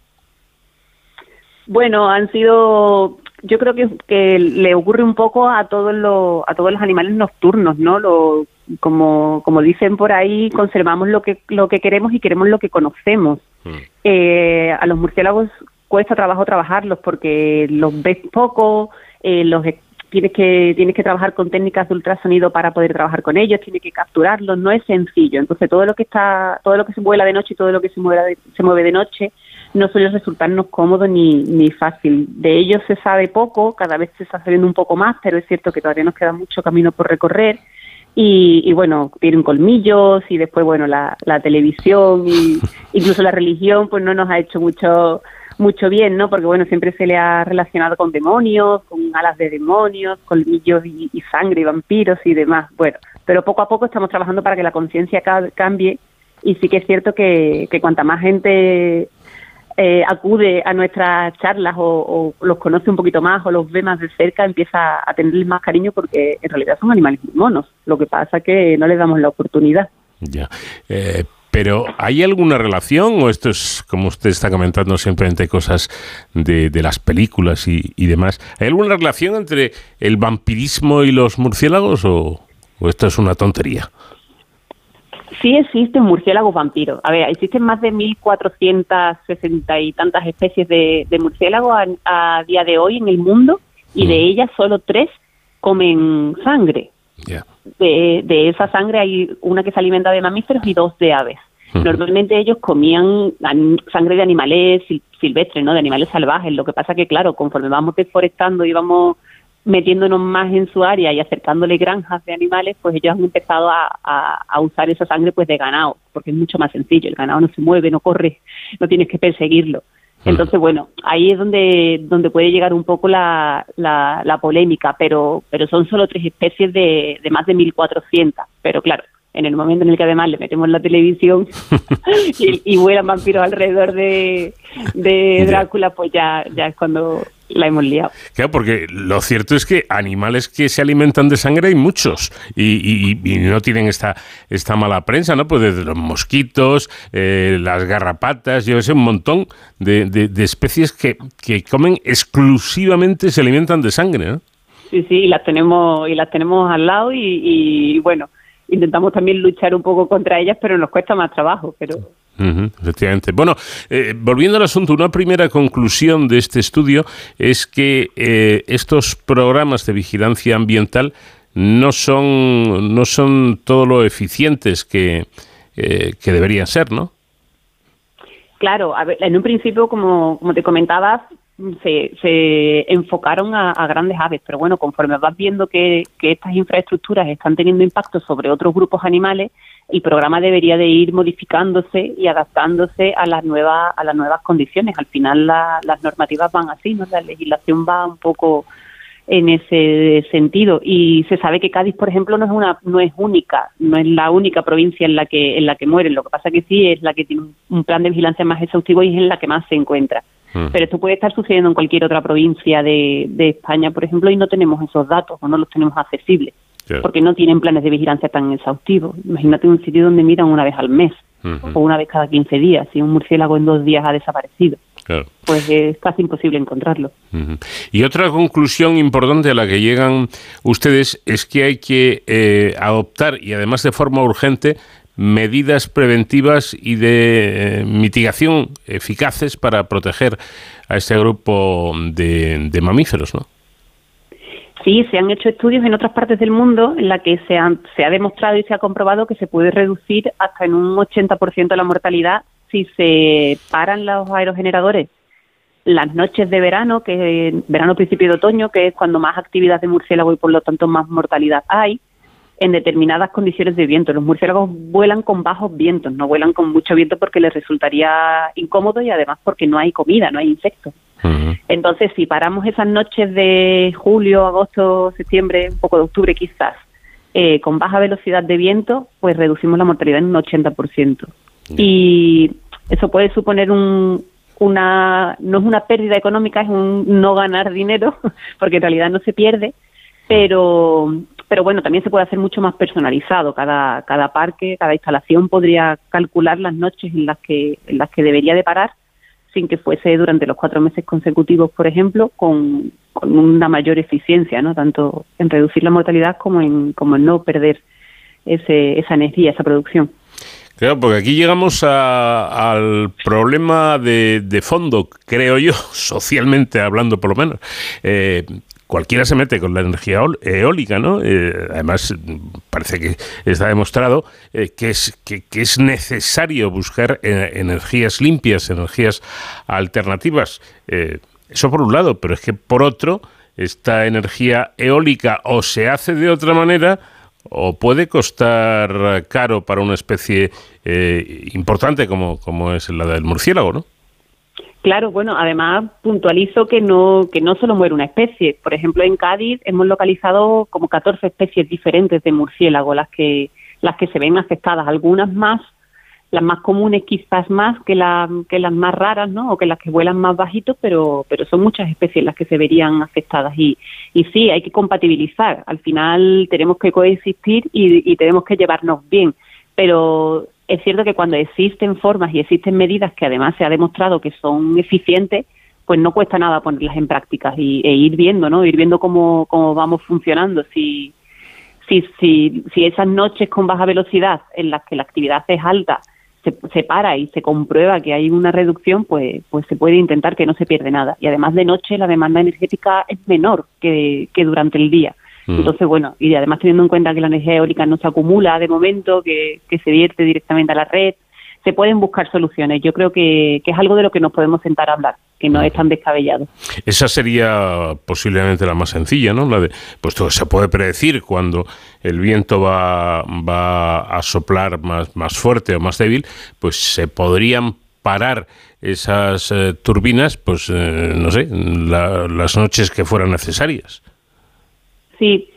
Bueno, han sido, yo creo que, le ocurre un poco a todos los, a todos los animales nocturnos, ¿no? Lo, como, como dicen por ahí, conservamos lo que, lo que queremos y queremos lo que conocemos. Mm. Eh, a los murciélagos cuesta trabajo trabajarlos porque los ves poco, eh, los tienes que tienes que trabajar con técnicas de ultrasonido para poder trabajar con ellos, tienes que capturarlos, no es sencillo. Entonces todo lo que está, todo lo que se vuela de noche y todo lo que se mueve de, se mueve de noche no suele resultarnos cómodo ni, ni fácil. De ellos se sabe poco, cada vez se está sabiendo un poco más, pero es cierto que todavía nos queda mucho camino por recorrer. Y, y, bueno, tienen colmillos y después, bueno, la, la televisión y incluso la religión, pues no nos ha hecho mucho mucho bien, ¿no? Porque bueno, siempre se le ha relacionado con demonios, con alas de demonios, colmillos y, sangre y vampiros y demás. Bueno, pero poco a poco estamos trabajando para que la conciencia cambie y sí que es cierto que, que cuanta más gente eh, acude a nuestras charlas o, los conoce un poquito más o los ve más de cerca, empieza a tenerles más cariño porque en realidad son animales muy monos. Lo que pasa que no les damos la oportunidad. Ya. Eh, pero ¿hay alguna relación o esto es, como usted está comentando, simplemente cosas de, las películas y, demás? ¿Hay alguna relación entre el vampirismo y los murciélagos o, esto es una tontería? Sí existen murciélagos vampiros. A ver, existen más de 1.460 y tantas especies de, murciélagos a, día de hoy en el mundo y de mm. ellas solo tres comen sangre. De, de, esa sangre hay una que se alimenta de mamíferos y dos de aves. Normalmente ellos comían sangre de animales silvestres, ¿no? De animales salvajes. Lo que pasa que, claro, conforme vamos deforestando y vamos metiéndonos más en su área y acercándole granjas de animales, pues ellos han empezado a, a, usar esa sangre pues de ganado, porque es mucho más sencillo. El ganado no se mueve, no corre, no tienes que perseguirlo. Entonces, bueno, ahí es donde, donde puede llegar un poco la, la, la polémica, pero, pero son solo tres especies de, de más de 1.400. Pero claro, en el momento en el que además le metemos la televisión y, vuelan vampiros alrededor de, Drácula, pues ya, ya es cuando la hemos liado. Claro, porque lo cierto es que animales que se alimentan de sangre hay muchos y, no tienen esta, esta mala prensa, ¿no? Pues desde los mosquitos, eh, las garrapatas, yo sé, un montón de, de, especies que, que comen exclusivamente, se alimentan de sangre, ¿no? Sí, sí, y las tenemos, y las tenemos al lado y bueno, intentamos también luchar un poco contra ellas, pero nos cuesta más trabajo. Pero efectivamente. Bueno, eh, volviendo al asunto, una primera conclusión de este estudio es que eh, estos programas de vigilancia ambiental no son, no son todo lo eficientes que, eh, que deberían ser, ¿no? Claro, en un principio, como, como te comentaba, se, se enfocaron a, grandes aves, pero bueno, conforme vas viendo que, estas infraestructuras están teniendo impacto sobre otros grupos animales, el programa debería de ir modificándose y adaptándose a las nuevas a las nuevas condiciones. Al final las normativas van así, ¿no? La legislación va un poco en ese sentido y se sabe que Cádiz, por ejemplo, no es una no es única, no es la única provincia en la que en la que mueren. Lo que pasa que sí es la que tiene un plan de vigilancia más exhaustivo y es en la que más se encuentra. Mm. Pero esto puede estar sucediendo en cualquier otra provincia de, de España, por ejemplo, y no tenemos esos datos o no los tenemos accesibles porque no tienen planes de vigilancia tan exhaustivos. Imagínate un sitio donde miran una vez al mes o una vez cada 15 días, si un murciélago en dos días ha desaparecido. Pues es casi imposible encontrarlo. Y otra conclusión importante a la que llegan ustedes es que hay que eh, adoptar, y además de forma urgente, medidas preventivas y de eh, mitigación eficaces para proteger a este grupo de, de mamíferos, ¿no? Sí, se han hecho estudios en otras partes del mundo en la que se, se ha demostrado y se ha comprobado que se puede reducir hasta en un 80% la mortalidad si se paran los aerogeneradores las noches de verano, que es verano principio de otoño, que es cuando más actividad de murciélago y por lo tanto más mortalidad hay, en determinadas condiciones de viento. Los murciélagos vuelan con bajos vientos, no vuelan con mucho viento porque les resultaría incómodo y además porque no hay comida, no hay insectos. Entonces, si paramos esas noches de julio, agosto, septiembre, un poco de octubre quizás, eh, con baja velocidad de viento, pues reducimos la mortalidad en un 80%. Y eso puede suponer un, una, no es una pérdida económica, es un no ganar dinero, porque en realidad no se pierde, pero, pero bueno, también se puede hacer mucho más personalizado. Cada, cada parque, cada instalación podría calcular las noches en las que, en las que debería de parar sin que fuese durante los cuatro meses consecutivos, por ejemplo, con, una mayor eficiencia, ¿no? Tanto en reducir la mortalidad como en, como no perder ese, esa energía, esa producción. Claro, porque aquí llegamos al problema de, de, fondo, creo yo, socialmente hablando por lo menos. Eh, cualquiera se mete con la energía eólica, ¿no? Eh, además, parece que está demostrado eh, que, es, que, es necesario buscar eh, energías limpias, energías alternativas. eso por un lado, pero es que por otro, esta energía eólica o se hace de otra manera o puede costar caro para una especie importante como, como es la del murciélago, ¿no? Claro, bueno, además puntualizo que no que no solo muere una especie. Por ejemplo, en Cádiz hemos localizado como 14 especies diferentes de murciélago, las que las que se ven afectadas, algunas más, las más comunes quizás más que, la, que las más raras, ¿no? O que las que vuelan más bajitos, pero pero son muchas especies las que se verían afectadas y y sí, hay que compatibilizar. Al final tenemos que coexistir y, y tenemos que llevarnos bien, pero es cierto que cuando existen formas y existen medidas que además se ha demostrado que son eficientes, pues no cuesta nada ponerlas en práctica y, e ir viendo, ¿no? Ir viendo cómo, cómo vamos funcionando. Si, si, si, si esas noches con baja velocidad en las que la actividad es alta se, se, para y se comprueba que hay una reducción, pues, pues se puede intentar que no se pierda nada. Y además de noche la demanda energética es menor que, que durante el día. Mm. Entonces, bueno, y además teniendo en cuenta que la energía eólica no se acumula de momento, que, se vierte directamente a la red, se pueden buscar soluciones. Yo creo que, es algo de lo que nos podemos sentar a hablar, que no es tan descabellado. Esa sería posiblemente la más sencilla, ¿no? La de, puesto que se puede predecir cuando el viento va, va a soplar más, más fuerte o más débil, pues se podrían parar esas eh, turbinas, pues eh, no sé, las noches que fueran necesarias. Sí,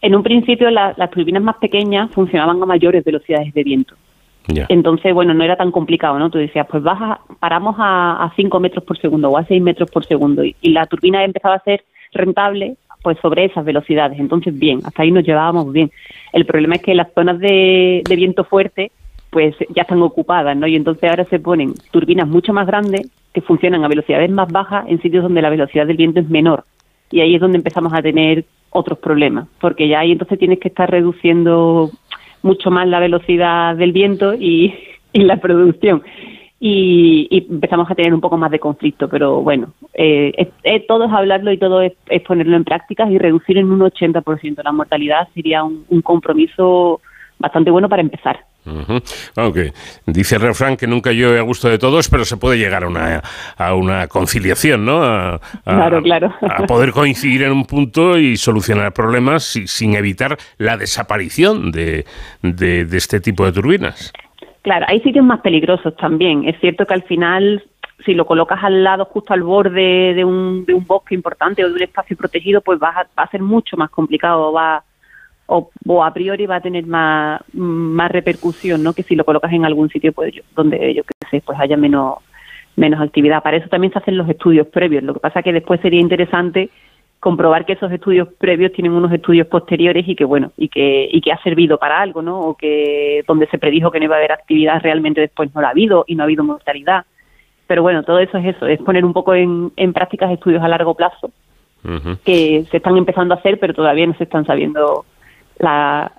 en un principio las turbinas más pequeñas funcionaban a mayores velocidades de viento. Entonces, bueno, no era tan complicado, ¿no? Tú decías, pues baja, paramos a, a 5 metros por segundo o a 6 metros por segundo y, la turbina empezaba a ser rentable pues sobre esas velocidades. Entonces, bien, hasta ahí nos llevábamos bien. El problema es que las zonas de, de viento fuerte pues ya están ocupadas, ¿no? Y entonces ahora se ponen turbinas mucho más grandes que funcionan a velocidades más bajas en sitios donde la velocidad del viento es menor. Y ahí es donde empezamos a tener otros problemas, porque ya ahí entonces tienes que estar reduciendo mucho más la velocidad del viento y, la producción. Y, empezamos a tener un poco más de conflicto, pero bueno, eh, es, todo es hablarlo y todo es, ponerlo en prácticas y reducir en un 80% la mortalidad sería un, compromiso bastante bueno para empezar. Aunque dice el refrán que nunca yo a gusto de todos, pero se puede llegar a una, a una conciliación, ¿no? A, claro, claro. a poder coincidir en un punto y solucionar problemas sin evitar la desaparición de, de, de este tipo de turbinas. Claro, hay sitios más peligrosos también. Es cierto que al final si lo colocas al lado, justo al borde de un, de un bosque importante o de un espacio protegido, pues va a, va a ser mucho más complicado, va o, a priori va a tener más, más repercusión, ¿no? Que si lo colocas en algún sitio pues donde yo qué sé, pues haya menos menos actividad. Para eso también se hacen los estudios previos. Lo que pasa que después sería interesante comprobar que esos estudios previos tienen unos estudios posteriores y que bueno y que y que ha servido para algo, ¿no? O que donde se predijo que no iba a haber actividad realmente después no la ha habido y no ha habido mortalidad. Pero bueno, todo eso es eso, es poner un poco en, en prácticas estudios a largo plazo que se están empezando a hacer, pero todavía no se están sabiendo la,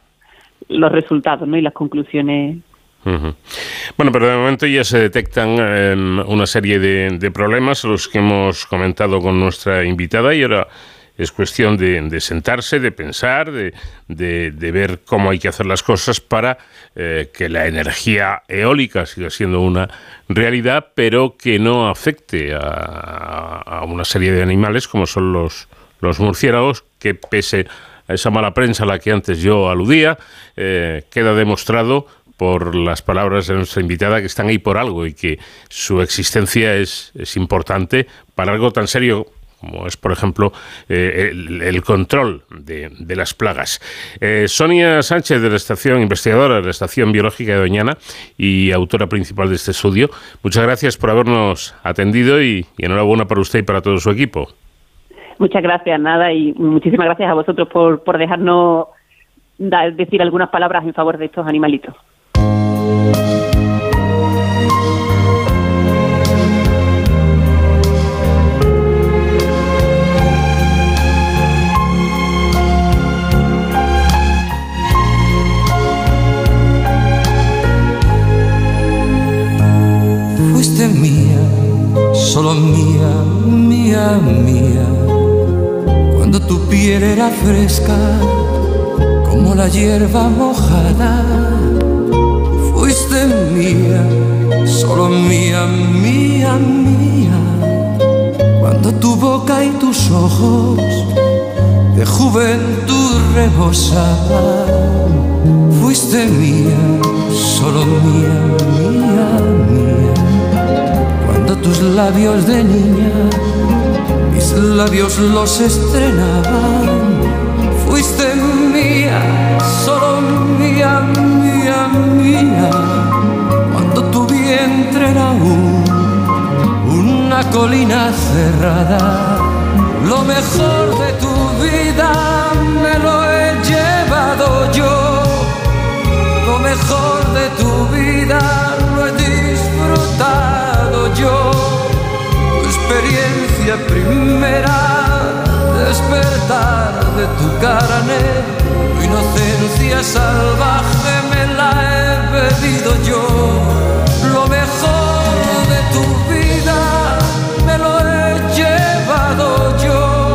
los resultados ¿no? y las conclusiones. Bueno, pero de momento ya se detectan em, una serie de, de, problemas, los que hemos comentado con nuestra invitada, y ahora es cuestión de, sentarse, de pensar, de, de, ver cómo hay que hacer las cosas para eh, que la energía eólica siga siendo una realidad, pero que no afecte a, a una serie de animales como son los, los murciélagos, que pese a esa mala prensa a la que antes yo aludía, eh, queda demostrado por las palabras de nuestra invitada que están ahí por algo y que su existencia es, es importante para algo tan serio como es, por ejemplo, eh, el, control de, de las plagas. Eh, Sonia Sánchez, de la estación investigadora de la Estación Biológica de Doñana y autora principal de este estudio, muchas gracias por habernos atendido y enhorabuena para usted y para todo su equipo. Muchas gracias, nada, y muchísimas gracias a vosotros por, por dejarnos decir algunas palabras en favor de estos animalitos. Fuiste mía, solo mía, mía, mía cuando tu piel era fresca como la hierba mojada. Fuiste mía, solo mía, mía, mía, cuando tu boca y tus ojos de juventud rebosaban. Fuiste mía, solo mía, mía, mía, cuando tus labios de niña labios los estrenaban. Fuiste mía, solo mía, mía, mía, cuando tu vientre era un, una colina cerrada. Lo mejor de tu vida me lo he llevado yo. Lo mejor de tu vida lo he disfrutado yo experiencia primera, despertar de tu carne, tu inocencia salvaje me la he bebido yo. Lo mejor de tu vida me lo he llevado yo.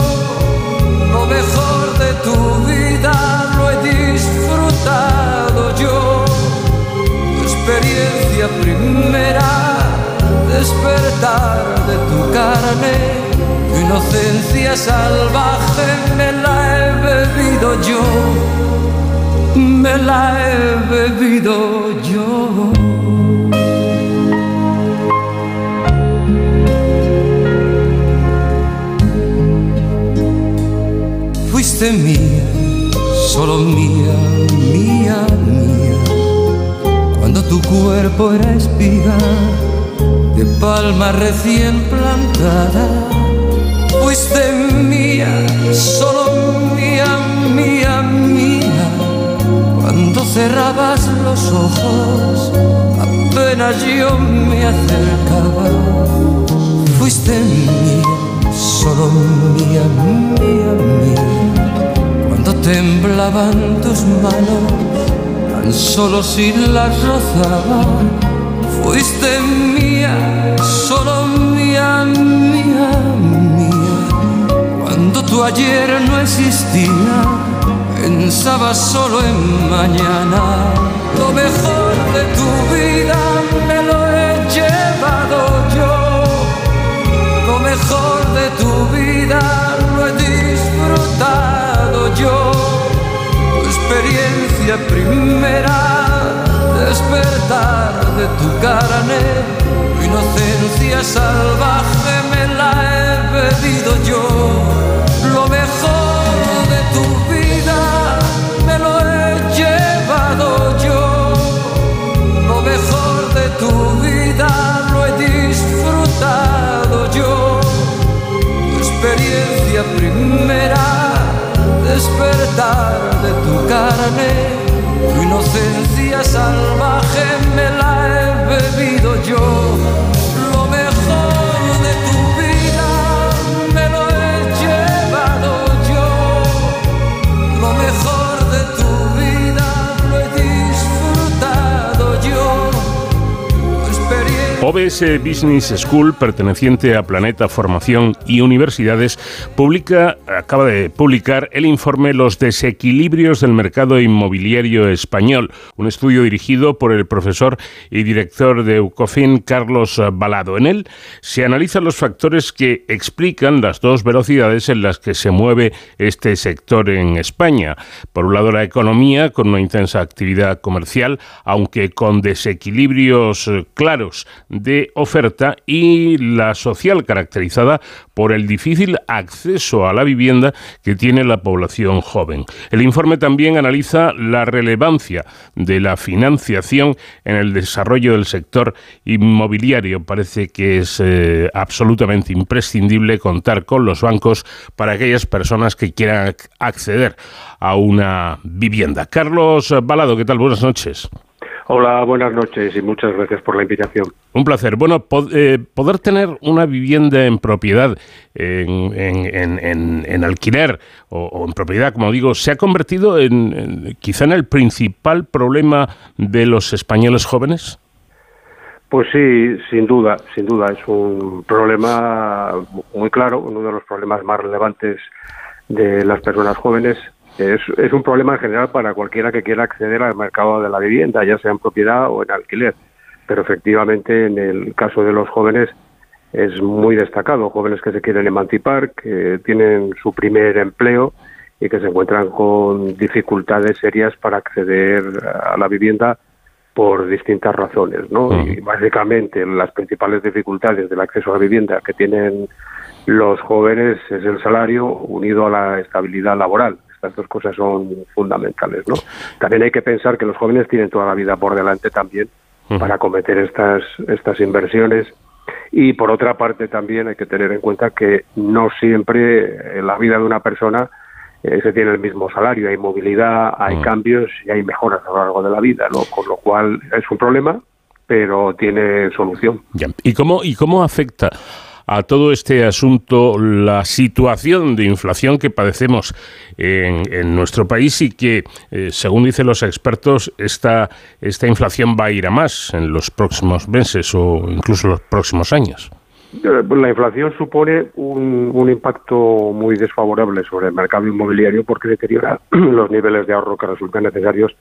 Lo mejor de tu vida lo he disfrutado yo. Tu experiencia primera despertar de tu carne, tu inocencia salvaje me la he bebido yo, me la he bebido yo. Fuiste mía, solo mía, mía, mía, cuando tu cuerpo era espiga de palma recién plantada. Fuiste mía, solo mía, mía, mía. Cuando cerrabas los ojos, apenas yo me acercaba. Fuiste mía, solo mía, mía, mía. Cuando temblaban tus manos, tan solo si las rozaba Fuiste mía, solo mía, mía, mía. Cuando tu ayer no existía, pensaba solo en mañana. Lo mejor de tu vida me lo he llevado yo. Lo mejor de tu vida lo he disfrutado yo. Tu experiencia primera, despertar de tu carne, tu inocencia salvaje me la he bebido yo. Lo mejor de tu vida me lo he llevado yo. Lo mejor de tu vida lo he disfrutado yo. Tu experiencia primera, despertar de tu carne, tu inocencia salvaje me la he bebido yo. Lo mejor de tu vida me lo he llevado yo. Lo mejor de tu vida lo he disfrutado yo. OBS Business School, perteneciente a Planeta Formación y Universidades, publica, acaba de publicar el informe Los desequilibrios del mercado inmobiliario español, un estudio dirigido por el profesor y director de Eucofin, Carlos Balado. En él se analizan los factores que explican las dos velocidades en las que se mueve este sector en España. Por un lado, la economía, con una intensa actividad comercial, aunque con desequilibrios claros de oferta y la social caracterizada por el difícil acceso a la vivienda que tiene la población joven. El informe también analiza la relevancia de la financiación en el desarrollo del sector inmobiliario. Parece que es eh, absolutamente imprescindible contar con los bancos para aquellas personas que quieran ac- acceder a una vivienda. Carlos Balado, ¿qué tal? Buenas noches. Hola, buenas noches y muchas gracias por la invitación. Un placer. Bueno, eh, poder tener una vivienda en propiedad, en, en- en- en- en alquiler o, o en propiedad, como digo, se ha convertido en- quizá en el principal problema de los españoles jóvenes. Pues sí, sin duda, sin duda, es un problema muy claro, uno de los problemas más relevantes de las personas jóvenes. Es, es un problema en general para cualquiera que quiera acceder al mercado de la vivienda, ya sea en propiedad o en alquiler. Pero efectivamente, en el caso de los jóvenes, es muy destacado. Jóvenes que se quieren emancipar, que tienen su primer empleo y que se encuentran con dificultades serias para acceder a la vivienda por distintas razones, ¿no? Y básicamente las principales dificultades del acceso a la vivienda que tienen los jóvenes es el salario unido a la estabilidad laboral. Estas dos cosas son fundamentales, ¿no? También hay que pensar que los jóvenes tienen toda la vida por delante también para cometer estas estas inversiones y por otra parte también hay que tener en cuenta que no siempre en la vida de una persona eh, se tiene el mismo salario, hay movilidad, hay cambios y hay mejoras a lo largo de la vida, ¿no? Con lo cual es un problema, pero tiene solución. Ya. ¿Y cómo, ¿Y cómo afecta a todo este asunto la situación de inflación que padecemos en, nuestro país y que, eh, según dicen los expertos, esta, esta inflación va a ir a más en los próximos meses o incluso los próximos años? Eh, pues La inflación supone un, un impacto muy desfavorable sobre el mercado inmobiliario porque deteriora los niveles de ahorro que resultan necesarios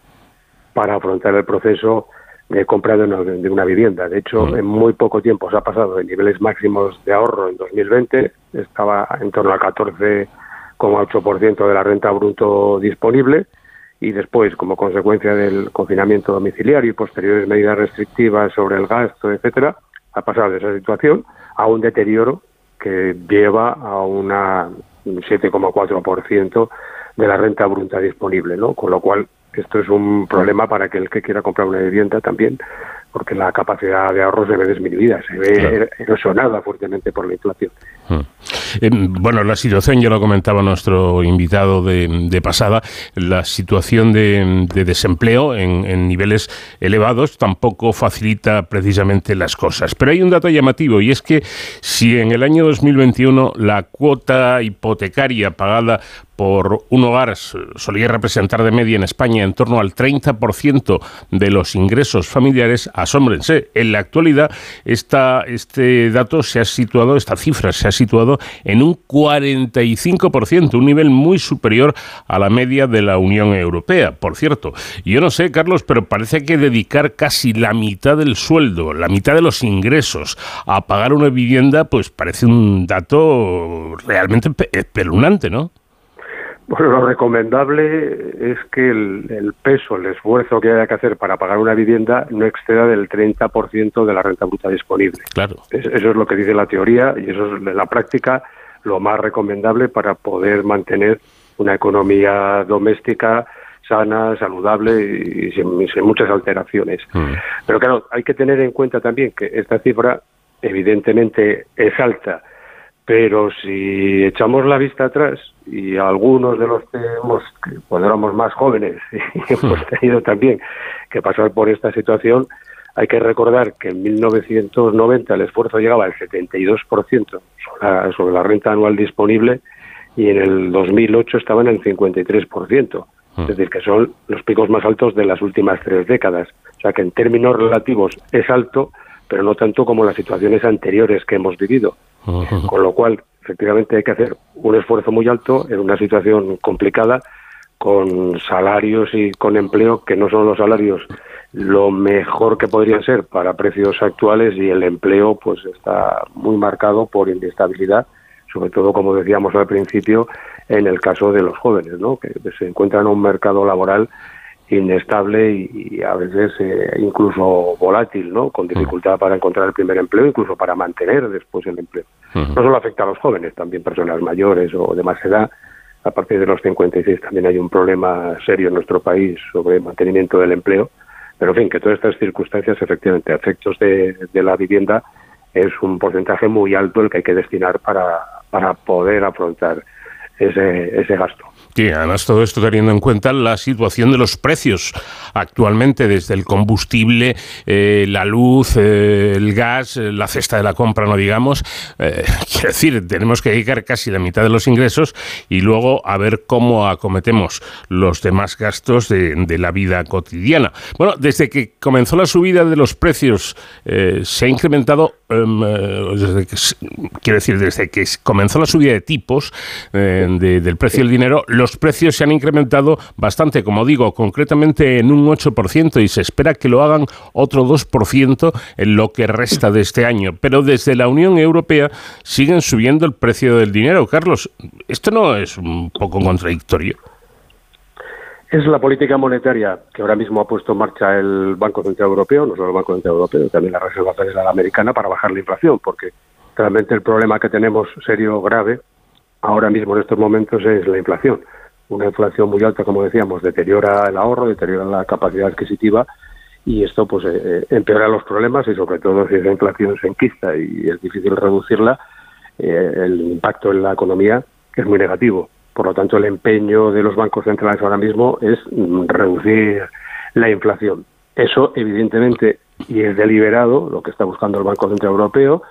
para afrontar el proceso de compra de una, de una vivienda. De hecho, en muy poco tiempo se ha pasado de niveles máximos de ahorro en 2020, estaba en torno al 14,8% de la renta bruto disponible y después, como consecuencia del confinamiento domiciliario y posteriores medidas restrictivas sobre el gasto, etcétera, ha pasado de esa situación a un deterioro que lleva a una un 7,4% de la renta bruta disponible, ¿no? Con lo cual esto es un problema para aquel que quiera comprar una vivienda también, porque la capacidad de ahorro se ve disminuida, se ve Claro. erosionada fuertemente por la inflación. Eh, Bueno, la situación, ya lo comentaba nuestro invitado de, de pasada, la situación de, de desempleo en, en niveles elevados tampoco facilita precisamente las cosas. Pero hay un dato llamativo y es que si en el año 2021 la cuota hipotecaria pagada por un hogar solía representar de media en España en torno al 30% de los ingresos familiares, asómbrense, en la actualidad esta, este dato se ha situado, esta cifra se ha situado en un 45%, un nivel muy superior a la media de la Unión Europea, por cierto. Yo no sé, Carlos, pero parece que dedicar casi la mitad del sueldo, la mitad de los ingresos a pagar una vivienda, pues parece un dato realmente espeluznante, ¿no? Bueno, lo recomendable es que el, peso, el esfuerzo que haya que hacer para pagar una vivienda no exceda del 30% de la renta bruta disponible. Claro. eso es lo que dice la teoría y eso es la práctica lo más recomendable para poder mantener una economía doméstica sana, saludable y sin, muchas alteraciones. Mm. Pero claro, hay que tener en cuenta también que esta cifra evidentemente es alta pero si echamos la vista atrás y algunos de los que hemos, cuando éramos más jóvenes y hemos tenido también que pasar por esta situación, hay que recordar que en 1990 el esfuerzo llegaba al 72% sobre la, sobre la renta anual disponible y en el 2008 estaba en el 53%. Es mm. decir, que son los picos más altos de las últimas tres décadas. O sea que en términos relativos es alto, pero no tanto como las situaciones anteriores que hemos vivido. Con lo cual, efectivamente, hay que hacer un esfuerzo muy alto en una situación complicada, con salarios y con empleo que no son los salarios lo mejor que podrían ser para precios actuales y el empleo pues está muy marcado por inestabilidad, sobre todo como decíamos al principio en el caso de los jóvenes, ¿no? que se encuentran en un mercado laboral inestable y, a veces eh, incluso volátil, ¿no? Con dificultad para encontrar el primer empleo, incluso para mantener después el empleo. No solo afecta a los jóvenes, también personas mayores o de más edad. A partir de los 56 también hay un problema serio en nuestro país sobre mantenimiento del empleo. Pero en fin, que todas estas circunstancias, efectivamente, efectos de, la vivienda, es un porcentaje muy alto el que hay que destinar para, para poder afrontar ese, ese gasto. Sí, además todo esto teniendo en cuenta la situación de los precios actualmente, desde el combustible, eh, la luz, eh, el gas, eh, la cesta de la compra, no digamos. quiero decir, tenemos que dedicar casi la mitad de los ingresos y luego a ver cómo acometemos los demás gastos de, de la vida cotidiana. Bueno, desde que comenzó la subida de los precios, se ha incrementado, em, desde quiero decir, desde que comenzó la subida de tipos del precio del dinero, los precios se han incrementado bastante, como digo, concretamente en un 8% y se espera que lo hagan otro 2% en lo que resta de este año. Pero desde la Unión Europea siguen subiendo el precio del dinero. Carlos, ¿esto no es un poco contradictorio? Es la política monetaria que ahora mismo ha puesto en marcha el Banco Central Europeo, no solo el Banco Central Europeo, también la Reserva Federal Americana para bajar la inflación, porque realmente el problema que tenemos serio, grave, ahora mismo en estos momentos es la inflación una inflación muy alta, como decíamos, deteriora el ahorro, deteriora la capacidad adquisitiva y esto pues eh, eh, empeora los problemas y sobre todo si esa inflación se enquista y es difícil reducirla, eh, el impacto en la economía es muy negativo. Por lo tanto, el empeño de los bancos centrales ahora mismo es mm, reducir la inflación. Eso, evidentemente, y es deliberado, lo que está buscando el Banco Central Europeo,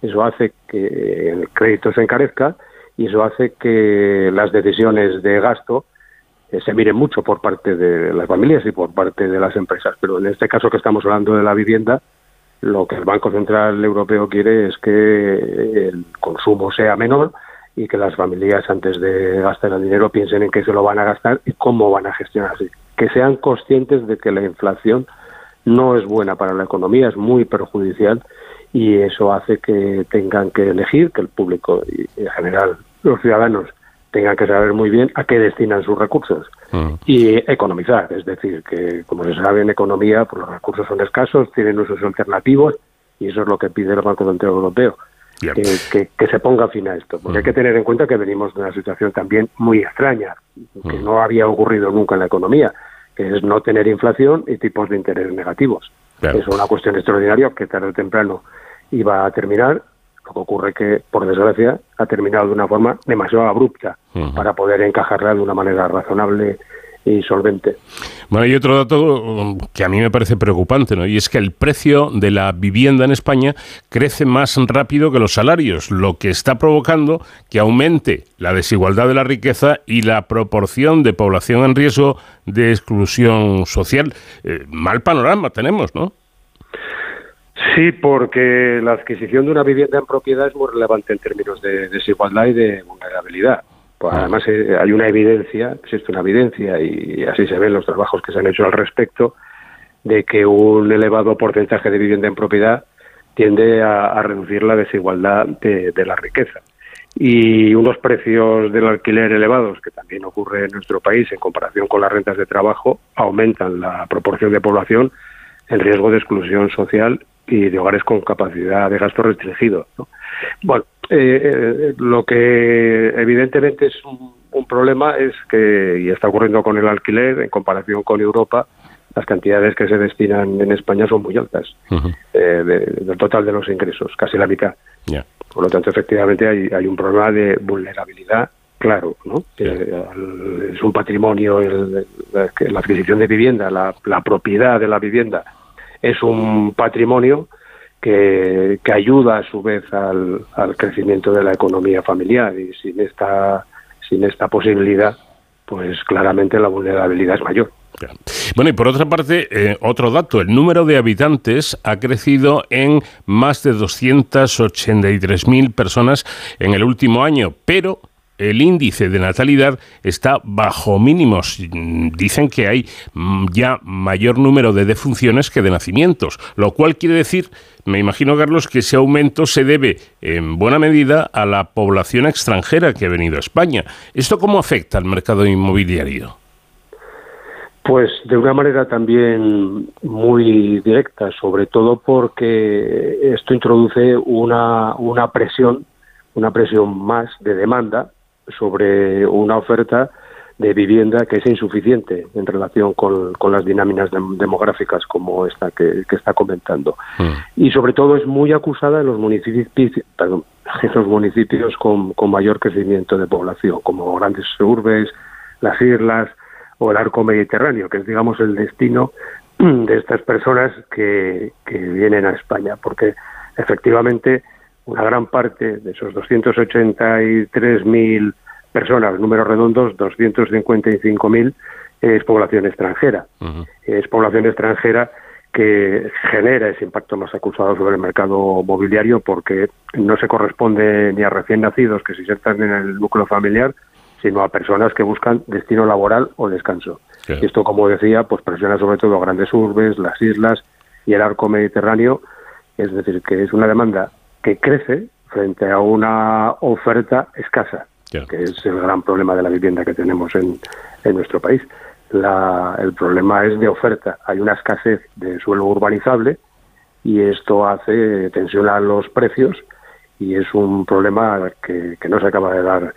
eso hace que el crédito se encarezca y eso hace que las decisiones de gasto eh, se miren mucho por parte de las familias y por parte de las empresas. Pero en este caso que estamos hablando de la vivienda, lo que el Banco Central Europeo quiere es que el consumo sea menor y que las familias antes de gastar el dinero piensen en qué se lo van a gastar y cómo van a gestionarse. Que sean conscientes de que la inflación no es buena para la economía, es muy perjudicial y eso hace que tengan que elegir, que el público y en general los ciudadanos tengan que saber muy bien a qué destinan sus recursos mm. y economizar. Es decir, que como se sabe en economía, pues los recursos son escasos, tienen usos alternativos y eso es lo que pide el Banco Central Europeo. Que, que, se ponga fin a esto, porque hay que tener en cuenta que venimos de una situación también muy extraña, que no había ocurrido nunca en la economía, que es no tener inflación y tipos de interés negativos. Es una cuestión extraordinaria que tarde o temprano iba a terminar. Lo que ocurre que, por desgracia, ha terminado de una forma demasiado abrupta para poder encajarla de una manera razonable y solvente. Bueno, y otro dato um, que a mí me parece preocupante, ¿no? Y es que el precio de la vivienda en España crece más rápido que los salarios, lo que está provocando que aumente la desigualdad de la riqueza y la proporción de población en riesgo de exclusión social. Eh, mal panorama tenemos, ¿no? Sí, porque la adquisición de una vivienda en propiedad es muy relevante en términos de desigualdad y de vulnerabilidad. Pues además eh, hay una evidencia, existe una evidencia y así se ven los trabajos que se han hecho al respecto, de que un elevado porcentaje de vivienda en propiedad tiende a, reducir la desigualdad de, la riqueza. Y unos precios del alquiler elevados, que también ocurre en nuestro país en comparación con las rentas de trabajo, aumentan la proporción de población en riesgo de exclusión social y de hogares con capacidad de gasto restringido. Bueno, eh, eh, lo que evidentemente es un, problema es que, y está ocurriendo con el alquiler en comparación con Europa, las cantidades que se destinan en España son muy altas eh, del total de los ingresos, casi la mitad. Por lo tanto, efectivamente hay, un problema de vulnerabilidad claro, ¿no? es un patrimonio, la adquisición de vivienda, la, propiedad de la vivienda es un patrimonio que, ayuda a su vez al, al, crecimiento de la economía familiar y sin esta, sin esta posibilidad, pues claramente la vulnerabilidad es mayor. Bueno, y por otra parte, eh, otro dato, el número de habitantes ha crecido en más de 283.000 personas en el último año, pero el índice de natalidad está bajo mínimos. Dicen que hay mm, ya mayor número de defunciones que de nacimientos, lo cual quiere decir, me imagino, Carlos, que ese aumento se debe en buena medida a la población extranjera que ha venido a España. ¿Esto cómo afecta al mercado inmobiliario? Pues de una manera también muy directa, sobre todo porque esto introduce una, una presión, una presión más de demanda sobre una oferta de vivienda que es insuficiente en relación con, las dinámicas demográficas como esta que, está comentando. Mm. Y sobre todo es muy acusada en los municipios, perdón, en los municipios con, con mayor crecimiento de población, como grandes urbes, las islas, o el arco mediterráneo, que es, digamos, el destino de estas personas que, que vienen a España, porque efectivamente una gran parte de esos 283.000 personas, números redondos, 255.000 es población extranjera. Es población extranjera que genera ese impacto más acusado sobre el mercado mobiliario porque no se corresponde ni a recién nacidos que si se están en el núcleo familiar, sino a personas que buscan destino laboral o descanso. Y esto, como decía, pues presiona sobre todo a grandes urbes, las islas y el arco mediterráneo, es decir, que es una demanda que crece frente a una oferta escasa, que es el gran problema de la vivienda que tenemos en, en nuestro país. La, el problema es de oferta. Hay una escasez de suelo urbanizable y esto hace tensionar los precios y es un problema que, que no se acaba de dar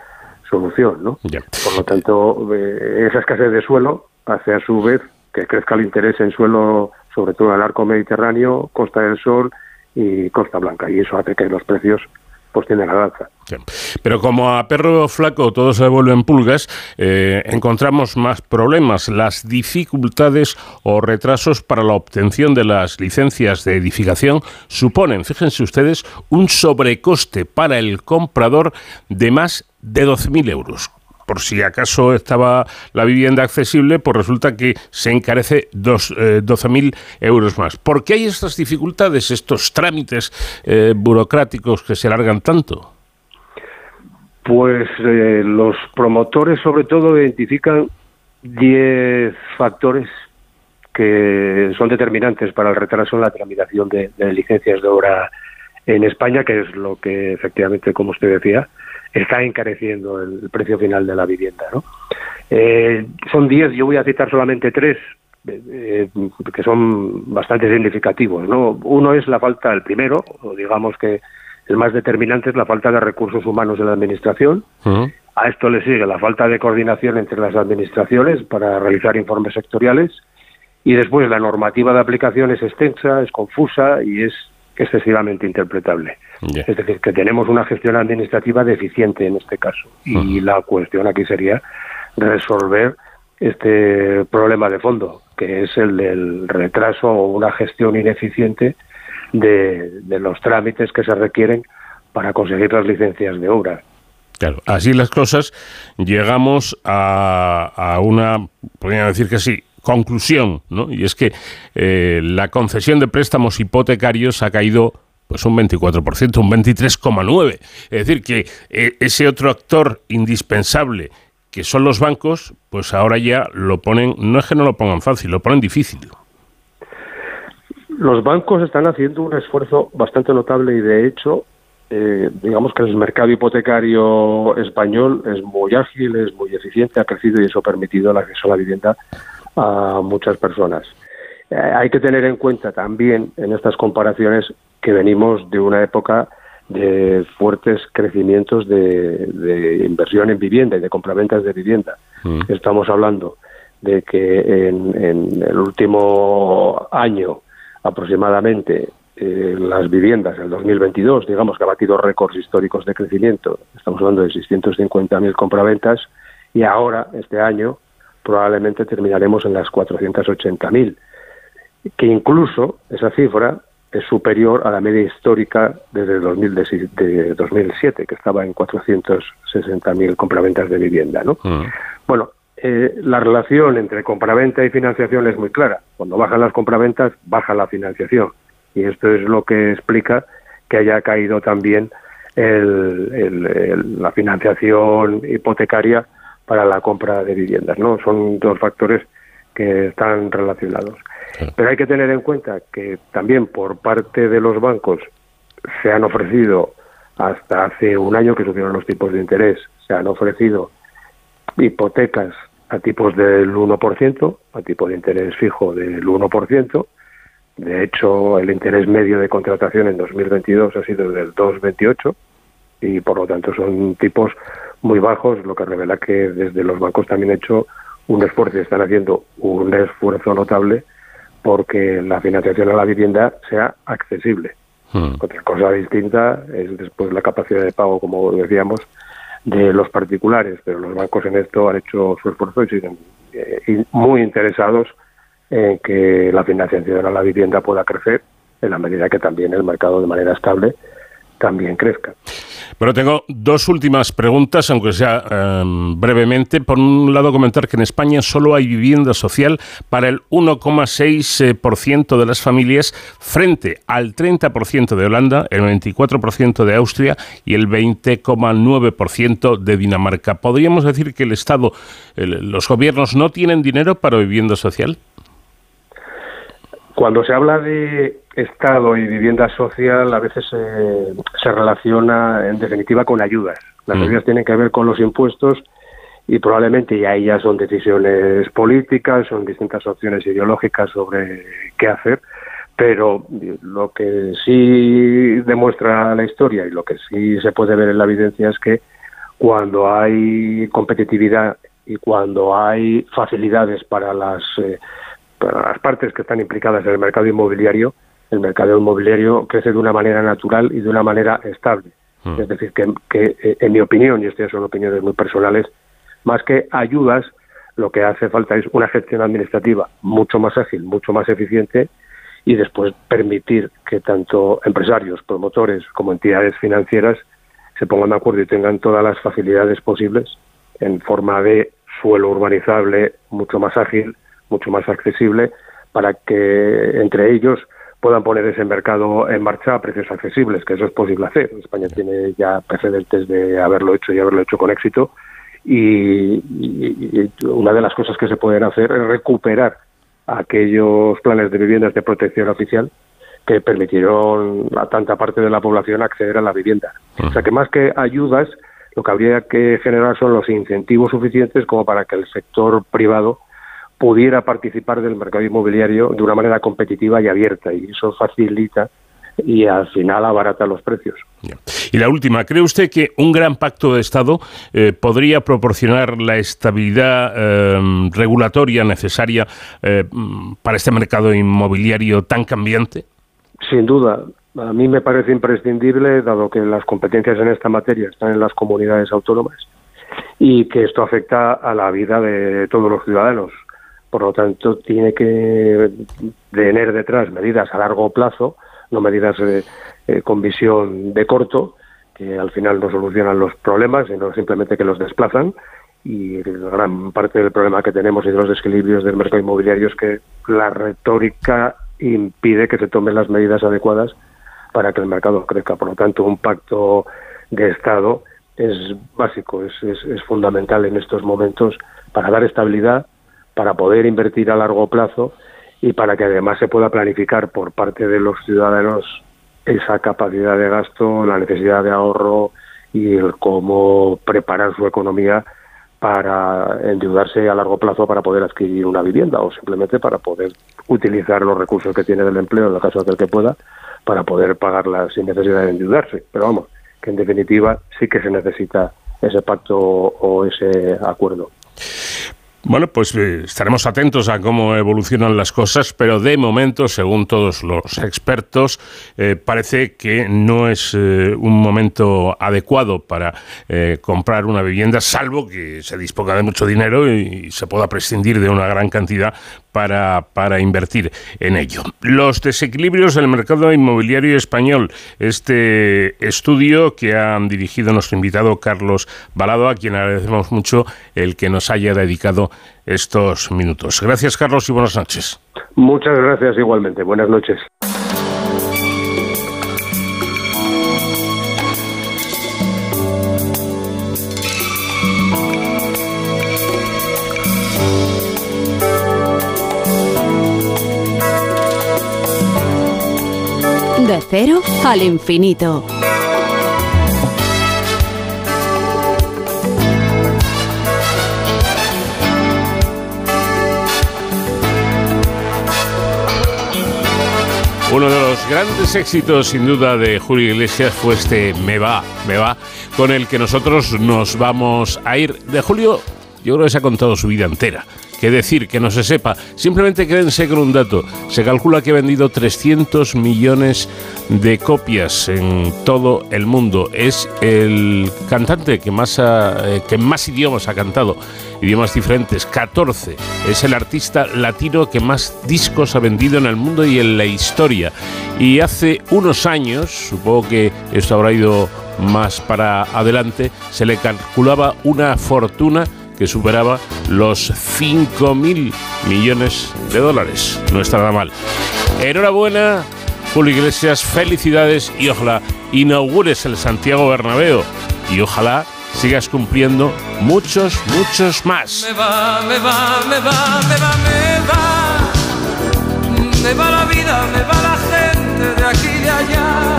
solución, ¿no? Por lo tanto, eh, esa escasez de suelo hace a su vez que crezca el interés en suelo, sobre todo en el arco mediterráneo, Costa del Sol y Costa Blanca, y eso hace que los precios pues tienen la alza. Pero como a perro flaco todo se vuelven pulgas, eh, encontramos más problemas, las dificultades o retrasos para la obtención de las licencias de edificación suponen, fíjense ustedes, un sobrecoste para el comprador de más de 12.000 euros. Por si acaso estaba la vivienda accesible, pues resulta que se encarece dos, 12.000 eh, euros más. ¿Por qué hay estas dificultades, estos trámites eh, burocráticos que se alargan tanto? Pues eh, los promotores sobre todo identifican 10 factores que son determinantes para el retraso en la tramitación de licencias de obra en España, que es lo que efectivamente, como usted decía, está encareciendo el precio final de la vivienda. ¿no? Eh, son 10, yo voy a citar solamente tres, eh, que son bastante significativos. ¿no? Uno es la falta, el primero, o digamos que el más determinante es la falta de recursos humanos en la Administración. A esto le sigue la falta de coordinación entre las administraciones para realizar informes sectoriales. Y después la normativa de aplicación es extensa, es confusa y es excesivamente interpretable. Es decir, que tenemos una gestión administrativa deficiente en este caso. Y la cuestión aquí sería resolver este problema de fondo, que es el del retraso o una gestión ineficiente de, los trámites que se requieren para conseguir las licencias de obra. Claro, así las cosas, llegamos a, a una, podrían decir que sí, conclusión, ¿no? Y es que eh, la concesión de préstamos hipotecarios ha caído pues un 24%, un 23,9%. Es decir, que eh, ese otro actor indispensable que son los bancos, pues ahora ya lo ponen, no es que no lo pongan fácil, lo ponen difícil. Los bancos están haciendo un esfuerzo bastante notable y de hecho, eh, digamos que el mercado hipotecario español es muy ágil, es muy eficiente, ha crecido y eso ha permitido el acceso a la vivienda a muchas personas. Eh, hay que tener en cuenta también en estas comparaciones que venimos de una época de fuertes crecimientos de, inversión en vivienda y de compraventas de vivienda. Mm. Estamos hablando de que en, el último año aproximadamente eh, las viviendas, el 2022, digamos que ha batido récords históricos de crecimiento. Estamos hablando de 650.000 compraventas y ahora, este año, probablemente terminaremos en las 480.000, que incluso esa cifra es superior a la media histórica desde el 2007, que estaba en 460.000 compraventas de vivienda. ¿no? Mm. Bueno, eh, la relación entre compraventa y financiación es muy clara. Cuando bajan las compraventas, baja la financiación. Y esto es lo que explica que haya caído también la financiación hipotecaria para la compra de viviendas. ¿no? Son dos factores que están relacionados. Pero hay que tener en cuenta que también por parte de los bancos se han ofrecido, hasta hace un año que subieron los tipos de interés, se han ofrecido hipotecas a tipos del 1%, a tipo de interés fijo del 1%. De hecho, el interés medio de contratación en 2022 ha sido del 2,28 y por lo tanto son tipos muy bajos, lo que revela que desde los bancos también han hecho un esfuerzo y están haciendo un esfuerzo notable porque la financiación a la vivienda sea accesible. Hmm. Otra cosa distinta es después la capacidad de pago, como decíamos, de los particulares, pero los bancos en esto han hecho su esfuerzo y siguen eh, muy interesados en que la financiación a la vivienda pueda crecer en la medida que también el mercado de manera estable también crezca. Bueno, tengo dos últimas preguntas, aunque sea em, brevemente. Por un lado, comentar que en España solo hay vivienda social para el 1,6% de las familias frente al 30% de Holanda, el 24% de Austria y el 20,9% de Dinamarca. ¿Podríamos decir que el Estado, los gobiernos no tienen dinero para vivienda social? Cuando se habla de Estado y vivienda social, a veces se relaciona en definitiva con ayudas. Las mm. ayudas tienen que ver con los impuestos y probablemente ya ahí ya son decisiones políticas, son distintas opciones ideológicas sobre qué hacer, pero lo que sí demuestra la historia y lo que sí se puede ver en la evidencia es que cuando hay competitividad y cuando hay facilidades para las eh, las partes que están implicadas en el mercado inmobiliario, el mercado inmobiliario crece de una manera natural y de una manera estable. Hmm. Es decir, que, eh, en mi opinión, y estas son opiniones muy personales, más que ayudas, lo que hace falta es una gestión administrativa mucho más ágil, mucho más eficiente y después permitir que tanto empresarios, promotores como entidades financieras se pongan de acuerdo y tengan todas las facilidades posibles en forma de suelo urbanizable mucho más ágil, mucho más accesible para que entre ellos puedan poner ese mercado en marcha a precios accesibles, que eso es posible hacer. España tiene ya precedentes de haberlo hecho y haberlo hecho con éxito. Y, una de las cosas que se pueden hacer es recuperar aquellos planes de viviendas de protección oficial que permitieron a tanta parte de la población acceder a la vivienda. O sea que más que ayudas, lo que habría que generar son los incentivos suficientes como para que el sector privado pudiera participar del mercado inmobiliario de una manera competitiva y abierta y eso facilita y al final abarata los precios. Y la última, ¿cree usted que un gran pacto de Estado eh, podría proporcionar la estabilidad eh, regulatoria necesaria eh, para este mercado inmobiliario tan cambiante? Sin duda. A mí me parece imprescindible, dado que las competencias en esta materia están en las comunidades autónomas y que esto afecta a la vida de todos los ciudadanos. Por lo tanto, tiene que tener detrás medidas a largo plazo, no medidas eh, eh, con visión de corto, que al final no solucionan los problemas, sino simplemente que los desplazan y gran parte del problema que tenemos y de los desequilibrios del mercado inmobiliario es que la retórica impide que se tomen las medidas adecuadas para que el mercado crezca. Por lo tanto, un pacto de Estado es básico, es, es, fundamental en estos momentos para dar estabilidad, para poder invertir a largo plazo y para que además se pueda planificar por parte de los ciudadanos esa capacidad de gasto, la necesidad de ahorro y el cómo preparar su economía para endeudarse a largo plazo para poder adquirir una vivienda o simplemente para poder utilizar los recursos que tiene del empleo, en el caso del que pueda, para poder pagarla sin necesidad de endeudarse. Pero vamos, que en definitiva sí que se necesita ese pacto o ese acuerdo. Bueno, pues eh, estaremos atentos a cómo evolucionan las cosas, pero de momento, según todos los expertos, eh, parece que no es eh, un momento adecuado para comprar una vivienda, salvo que se disponga de mucho dinero y se pueda prescindir de una gran cantidad para, para invertir en ello. Los desequilibrios del mercado inmobiliario español. Este estudio que han dirigido nuestro invitado Carlos Balado, a quien agradecemos mucho el que nos haya dedicado estos minutos. Gracias, Carlos, y buenas noches. Muchas gracias igualmente. Buenas noches. Cero al infinito. Uno de los grandes éxitos, sin duda, de Julio Iglesias fue este Me va, me va, con el que nosotros nos vamos a ir. De Julio, yo creo que se ha contado su vida entera que decir, que no se sepa. Simplemente quédense con un dato. Se calcula que ha vendido 300 millones de copias en todo el mundo. Es el cantante que más, eh, que más idiomas ha cantado, idiomas diferentes, 14. Es el artista latino que más discos ha vendido en el mundo y en la historia. Y hace unos años, supongo que esto habrá ido más para adelante, se le calculaba una fortuna que superaba los 5.000 millones de dólares. No está nada mal. Enhorabuena, Julio Iglesias, felicidades y ojalá inaugures el Santiago Bernabéu y ojalá sigas cumpliendo muchos, muchos más. Me va, me va, me va, me va, me va. Me va la vida, me va la gente de aquí y de allá.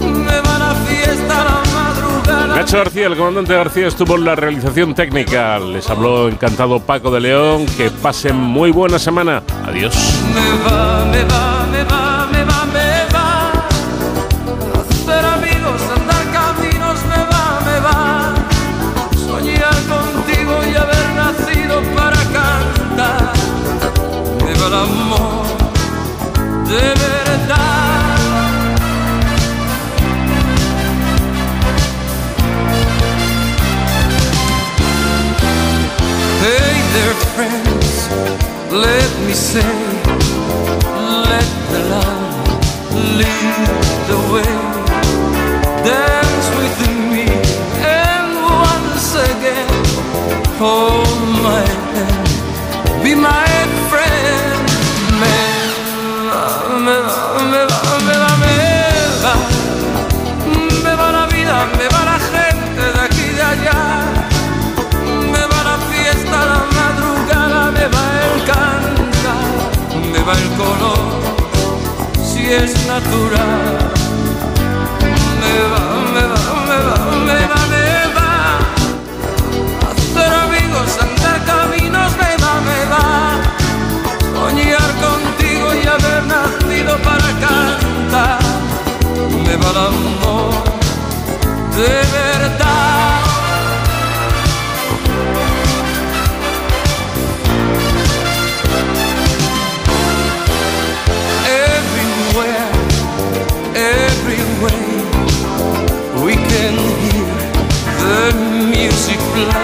Me va la fiesta, la Nacho García, el comandante García, estuvo en la realización técnica. Les habló encantado Paco de León. Que pasen muy buena semana. Adiós. Me va, me va, me va, let me say, let the love lead the way. Dance with me, and once again, hold my hand, be my va el color si es natural. Me va, me va, me va, me va, me va. Hacer amigos, andar caminos, me va, me va. Soñar contigo y haber nacido para cantar. Me va el amor. Debe love.